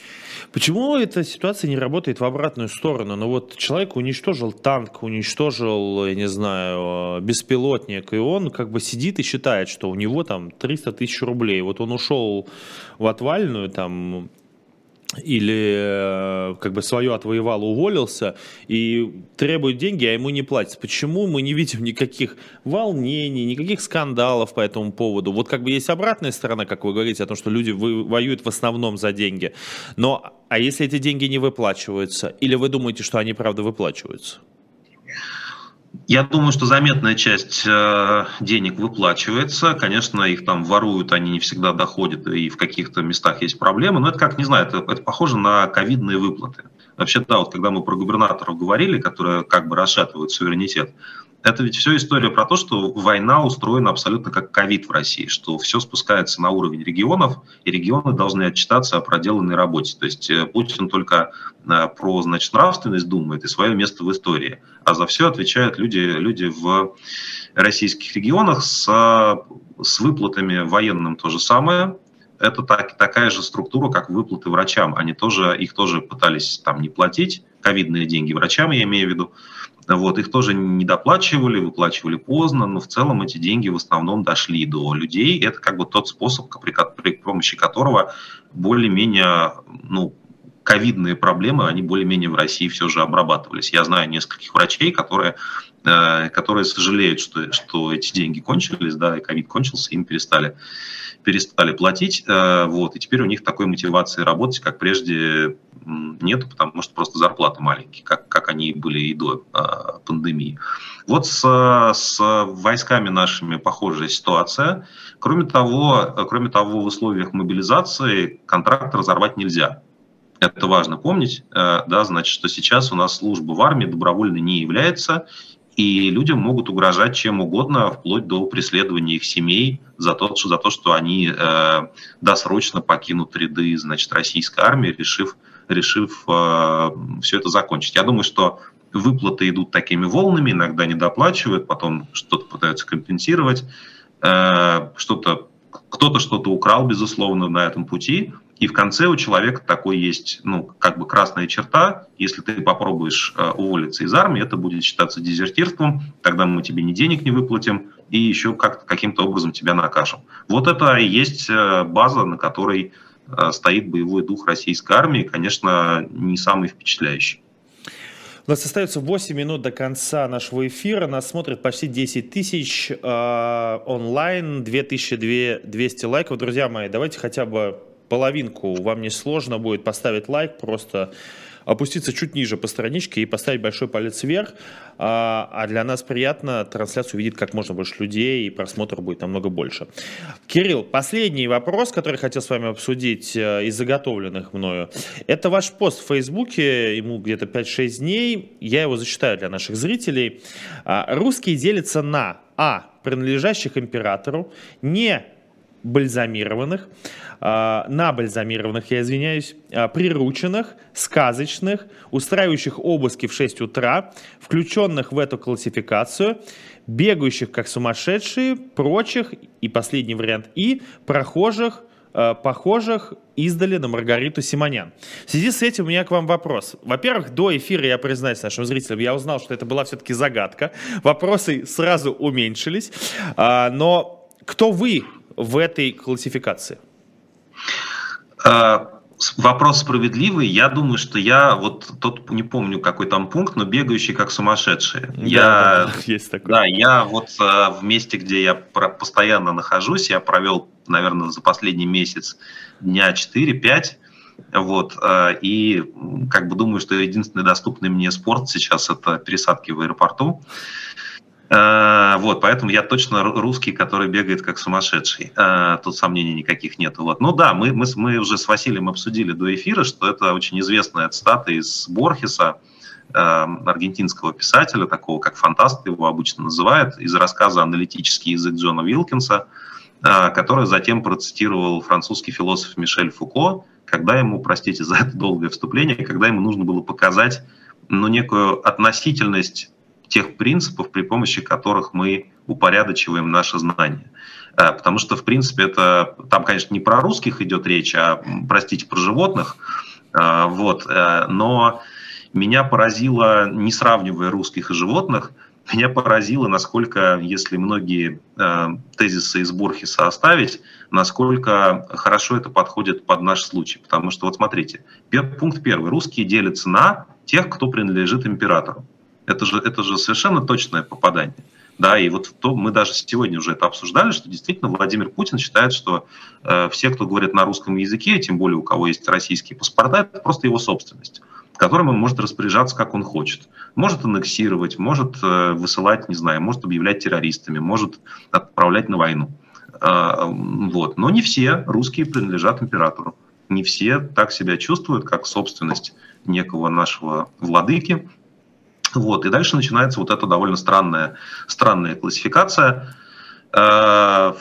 Почему эта ситуация не работает в обратную сторону? Ну вот человек уничтожил танк, уничтожил, я не знаю, беспилотник, и он как бы сидит и считает, что у него там 300 тысяч рублей. Вот он ушел в отвальную, там или э, как бы свое отвоевал, уволился и требует деньги, а ему не платят. Почему мы не видим никаких волнений, никаких скандалов по этому поводу? Вот как бы есть обратная сторона, как вы говорите, о том, что люди воюют в основном за деньги. Но а если эти деньги не выплачиваются? Или вы думаете, что они правда выплачиваются? Я думаю, что заметная часть э, денег выплачивается. Конечно, их там воруют, они не всегда доходят, и в каких-то местах есть проблемы. Но это как, не знаю, это, это похоже на ковидные выплаты. Вообще, да, вот когда мы про губернаторов говорили, которые как бы расшатывают суверенитет, это ведь все история про то, что война устроена абсолютно как ковид в России, что все спускается на уровень регионов, и регионы должны отчитаться о проделанной работе. То есть э, Путин только э, про значит, нравственность думает и свое место в истории, а за все отвечают люди, люди в российских регионах с, с выплатами военным то же самое, это так, такая же структура, как выплаты врачам. Они тоже, их тоже пытались там не платить, ковидные деньги врачам, я имею в виду. Вот, их тоже не доплачивали, выплачивали поздно, но в целом эти деньги в основном дошли до людей. Это как бы тот способ, при, при помощи которого более-менее, ну, ковидные проблемы, они более-менее в России все же обрабатывались. Я знаю нескольких врачей, которые, э, которые сожалеют, что, что эти деньги кончились, да, и ковид кончился, им перестали, перестали платить, э, вот, и теперь у них такой мотивации работать, как прежде, нету, потому что просто зарплаты маленькие, как, как они были и до а, пандемии. Вот с, с войсками нашими похожая ситуация. Кроме того, кроме того, в условиях мобилизации контракт разорвать нельзя. Это важно помнить, э, да, значит, что сейчас у нас служба в армии добровольно не является, и людям могут угрожать чем угодно, вплоть до преследования их семей за то, что, за то, что они э, досрочно покинут ряды значит, российской армии, решив решив э, все это закончить. Я думаю, что выплаты идут такими волнами, иногда не доплачивают, потом что-то пытаются компенсировать, э, что-то кто-то что-то украл, безусловно, на этом пути, и в конце у человека такой есть, ну, как бы красная черта. Если ты попробуешь э, уволиться из армии, это будет считаться дезертирством, тогда мы тебе ни денег не выплатим, и еще как каким-то образом тебя накажем. Вот это и есть э, база, на которой Э, стоит боевой дух российской армии, конечно, не самый впечатляющий. У нас остается 8 минут до конца нашего эфира. Нас смотрит почти 10 тысяч э, онлайн, 2200 лайков. Друзья мои, давайте хотя бы половинку. Вам не сложно будет поставить лайк, просто опуститься чуть ниже по страничке и поставить большой палец вверх. А, а для нас приятно, трансляцию увидит как можно больше людей, и просмотр будет намного больше. Кирилл, последний вопрос, который хотел с вами обсудить э, из заготовленных мною. Это ваш пост в Фейсбуке, ему где-то 5-6 дней. Я его зачитаю для наших зрителей. А, Русские делятся на А. Принадлежащих императору, не бальзамированных, набальзамированных, я извиняюсь, а, прирученных, сказочных, устраивающих обыски в 6 утра, включенных в эту классификацию, бегающих как сумасшедшие, прочих, и последний вариант И, прохожих, а, похожих издали на Маргариту Симонян. В связи с этим у меня к вам вопрос. Во-первых, до эфира, я признаюсь нашим зрителям, я узнал, что это была все-таки загадка. Вопросы сразу уменьшились. Но кто вы в этой классификации? А, вопрос справедливый. Я думаю, что я вот тот не помню какой там пункт, но бегающий как сумасшедший. Да, я, да, есть такой. Да, я вот а, в месте, где я постоянно нахожусь, я провел, наверное, за последний месяц дня 4-5 Вот, э, и как бы думаю, что единственный доступный мне спорт сейчас это пересадки в аэропорту. Э, вот, поэтому я точно русский, который бегает как сумасшедший. Э, тут сомнений никаких нет. Вот. Ну да, мы, мы, мы уже с Василием обсудили до эфира, что это очень известная цитата из Борхеса, аргентинского писателя, такого как фантаст его обычно называют, из рассказа «Аналитический язык» Джона Вилкинса, который затем процитировал французский философ Мишель Фуко, когда ему, простите за это долгое вступление, когда ему нужно было показать ну, некую относительность тех принципов, при помощи которых мы упорядочиваем наше знание. Э, потому что, в принципе, это там, конечно, не про русских идет речь, а, простите, про животных. Э, вот. Э, но меня поразило, не сравнивая русских и животных, меня поразило, насколько, если многие тезисы из Борхеса оставить, насколько хорошо это подходит под наш случай. Потому что, вот смотрите, пункт первый. Русские делятся на тех, кто принадлежит императору. Это же, это же совершенно точное попадание. Да, и вот то, мы даже сегодня уже это обсуждали, что действительно Владимир Путин считает, что э, все, кто говорит на русском языке, тем более у кого есть российские паспорта, это просто его собственность которым он может распоряжаться, как он хочет. Может аннексировать, может э, высылать, не знаю, может объявлять террористами, может отправлять на войну. Э, вот. Но не все русские принадлежат императору. Не все так себя чувствуют, как собственность некого нашего владыки. Вот. И дальше начинается вот эта довольно странная, странная классификация. Э,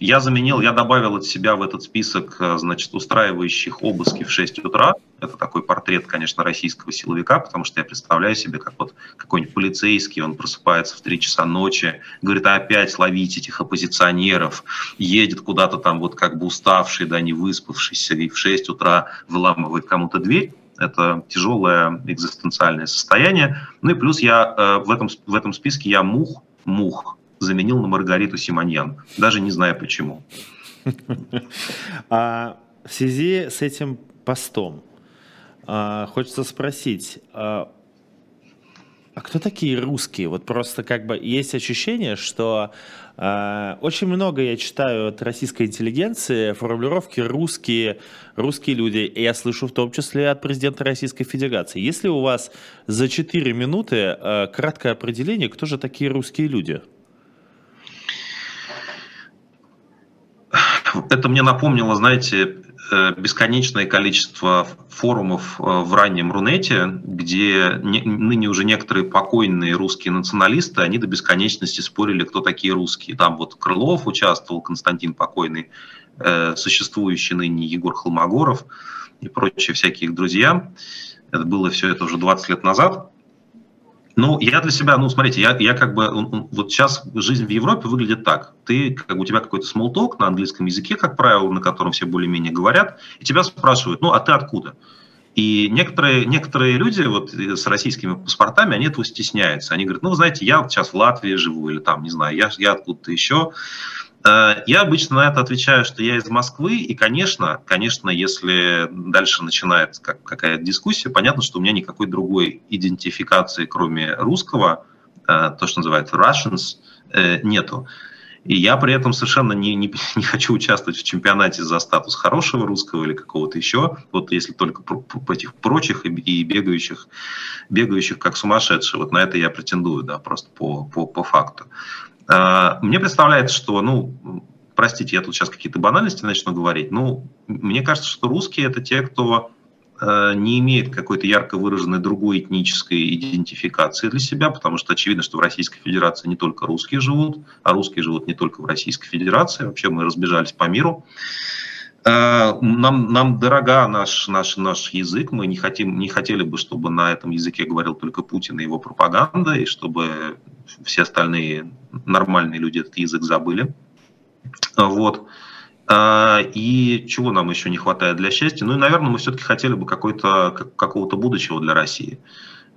я заменил, я добавил от себя в этот список, э, значит, устраивающих обыски в 6 утра. Это такой портрет, конечно, российского силовика, потому что я представляю себе, как вот какой-нибудь полицейский, он просыпается в 3 часа ночи, говорит, опять ловить этих оппозиционеров, едет куда-то там вот как бы уставший, да, не выспавшийся, и в 6 утра выламывает кому-то дверь это тяжелое экзистенциальное состояние. Ну и плюс я э, в, этом, в этом списке я мух, мух, заменил на Маргариту Симоньян, даже не знаю почему. А, в связи с этим постом а, хочется спросить, а, кто такие русские? Вот просто как бы есть ощущение, что э, очень много я читаю от российской интеллигенции формулировки русские, русские люди. И я слышу в том числе от президента Российской Федерации. Если у вас за 4 минуты э, краткое определение, кто же такие русские люди? Это мне напомнило, знаете, бесконечное количество форумов э, в раннем Рунете, где ныне уже некоторые покойные русские националисты, они до бесконечности спорили, кто такие русские. Там вот Крылов участвовал, Константин покойный, э, существующий ныне Егор Холмогоров и прочие всякие их друзья. Это было все это уже 20 лет назад. Ну, я для себя, ну, смотрите, я, я как бы, вот сейчас жизнь в Европе выглядит так. Ты, как у тебя какой-то small на английском языке, как правило, на котором все более-менее говорят, и тебя спрашивают, ну, а ты откуда? И некоторые, некоторые люди вот с российскими паспортами, они этого стесняются. Они говорят, ну, знаете, я вот сейчас в Латвии живу, или там, не знаю, я, я откуда-то еще. Э, я обычно на это отвечаю, что я из Москвы, и, конечно, конечно, если дальше начинается как, какая-то дискуссия, понятно, что у меня никакой другой идентификации, кроме русского, э, то, что называется Russians, э, нету. И я при этом совершенно не, не, не хочу участвовать в чемпионате за статус хорошего русского или какого-то еще, вот если только против прочих и, и бегающих, бегающих как сумасшедшие. Вот на это я претендую, да, просто по, по, по факту. А, мне представляется, что, ну, простите, я тут сейчас какие-то банальности начну говорить, ну, мне кажется, что русские это те, кто э, не имеет какой-то ярко выраженной другой этнической идентификации для себя, потому что очевидно, что в Российской Федерации не только русские живут, а русские живут не только в Российской Федерации, вообще мы разбежались по миру. Э, нам, нам дорога наш, наш, наш язык, мы не, хотим, не хотели бы, чтобы на этом языке говорил только Путин и его пропаганда, и чтобы все остальные нормальные люди этот язык забыли. Вот. А, и чего нам еще не хватает для счастья? Ну и, наверное, мы все-таки хотели бы какой-то, какого-то будущего для России.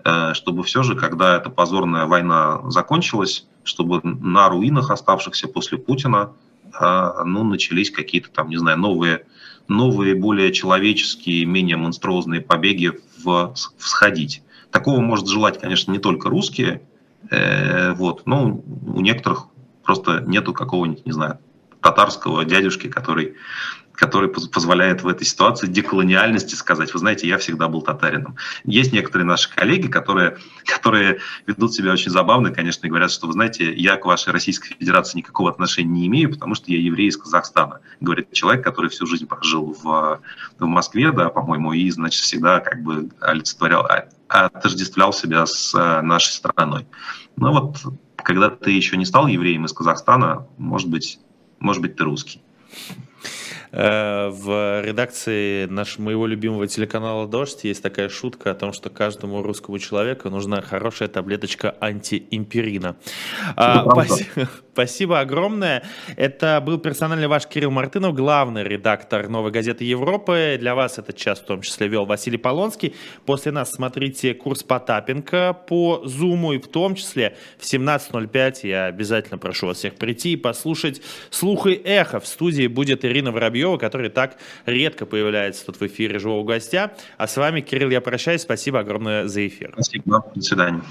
Э, чтобы все же, когда эта позорная война закончилась, чтобы на руинах, оставшихся после Путина, а, ну, начались какие-то там, не знаю, новые, новые более человеческие, менее монструозные побеги в, всходить. Такого может желать, конечно, не только русские, Э, вот. Ну, у некоторых просто нету какого-нибудь, не знаю, татарского дядюшки, который который позволяет в этой ситуации деколониальности сказать, вы знаете, я всегда был татарином. Есть некоторые наши коллеги, которые, которые ведут себя очень забавно, конечно, и говорят, что, вы знаете, я к вашей Российской Федерации никакого отношения не имею, потому что я еврей из Казахстана. Говорит человек, который всю жизнь прожил в, в Москве, да, по-моему, и, значит, всегда как бы олицетворял, а, отождествлял себя с э, нашей страной. Но вот, когда ты еще не стал евреем из Казахстана, может быть, может быть, ты русский. Э, в редакции нашего моего любимого телеканала «Дождь» есть такая шутка о том, что каждому русскому человеку нужна хорошая таблеточка антиимперина. А, спасибо, спасибо огромное. Это был персональный ваш Кирилл Мартынов, главный редактор «Новой газеты Европы». Для вас этот час в том числе вел Василий Полонский. После нас смотрите курс Потапенко по Зуму и в том числе в 17.05 я обязательно прошу вас всех прийти и послушать «Слух и эхо». В студии будет Ирина Воробьева который так редко появляется тут в эфире живого гостя. А с вами, Кирилл, я прощаюсь. Спасибо огромное за эфир. Спасибо. До свидания.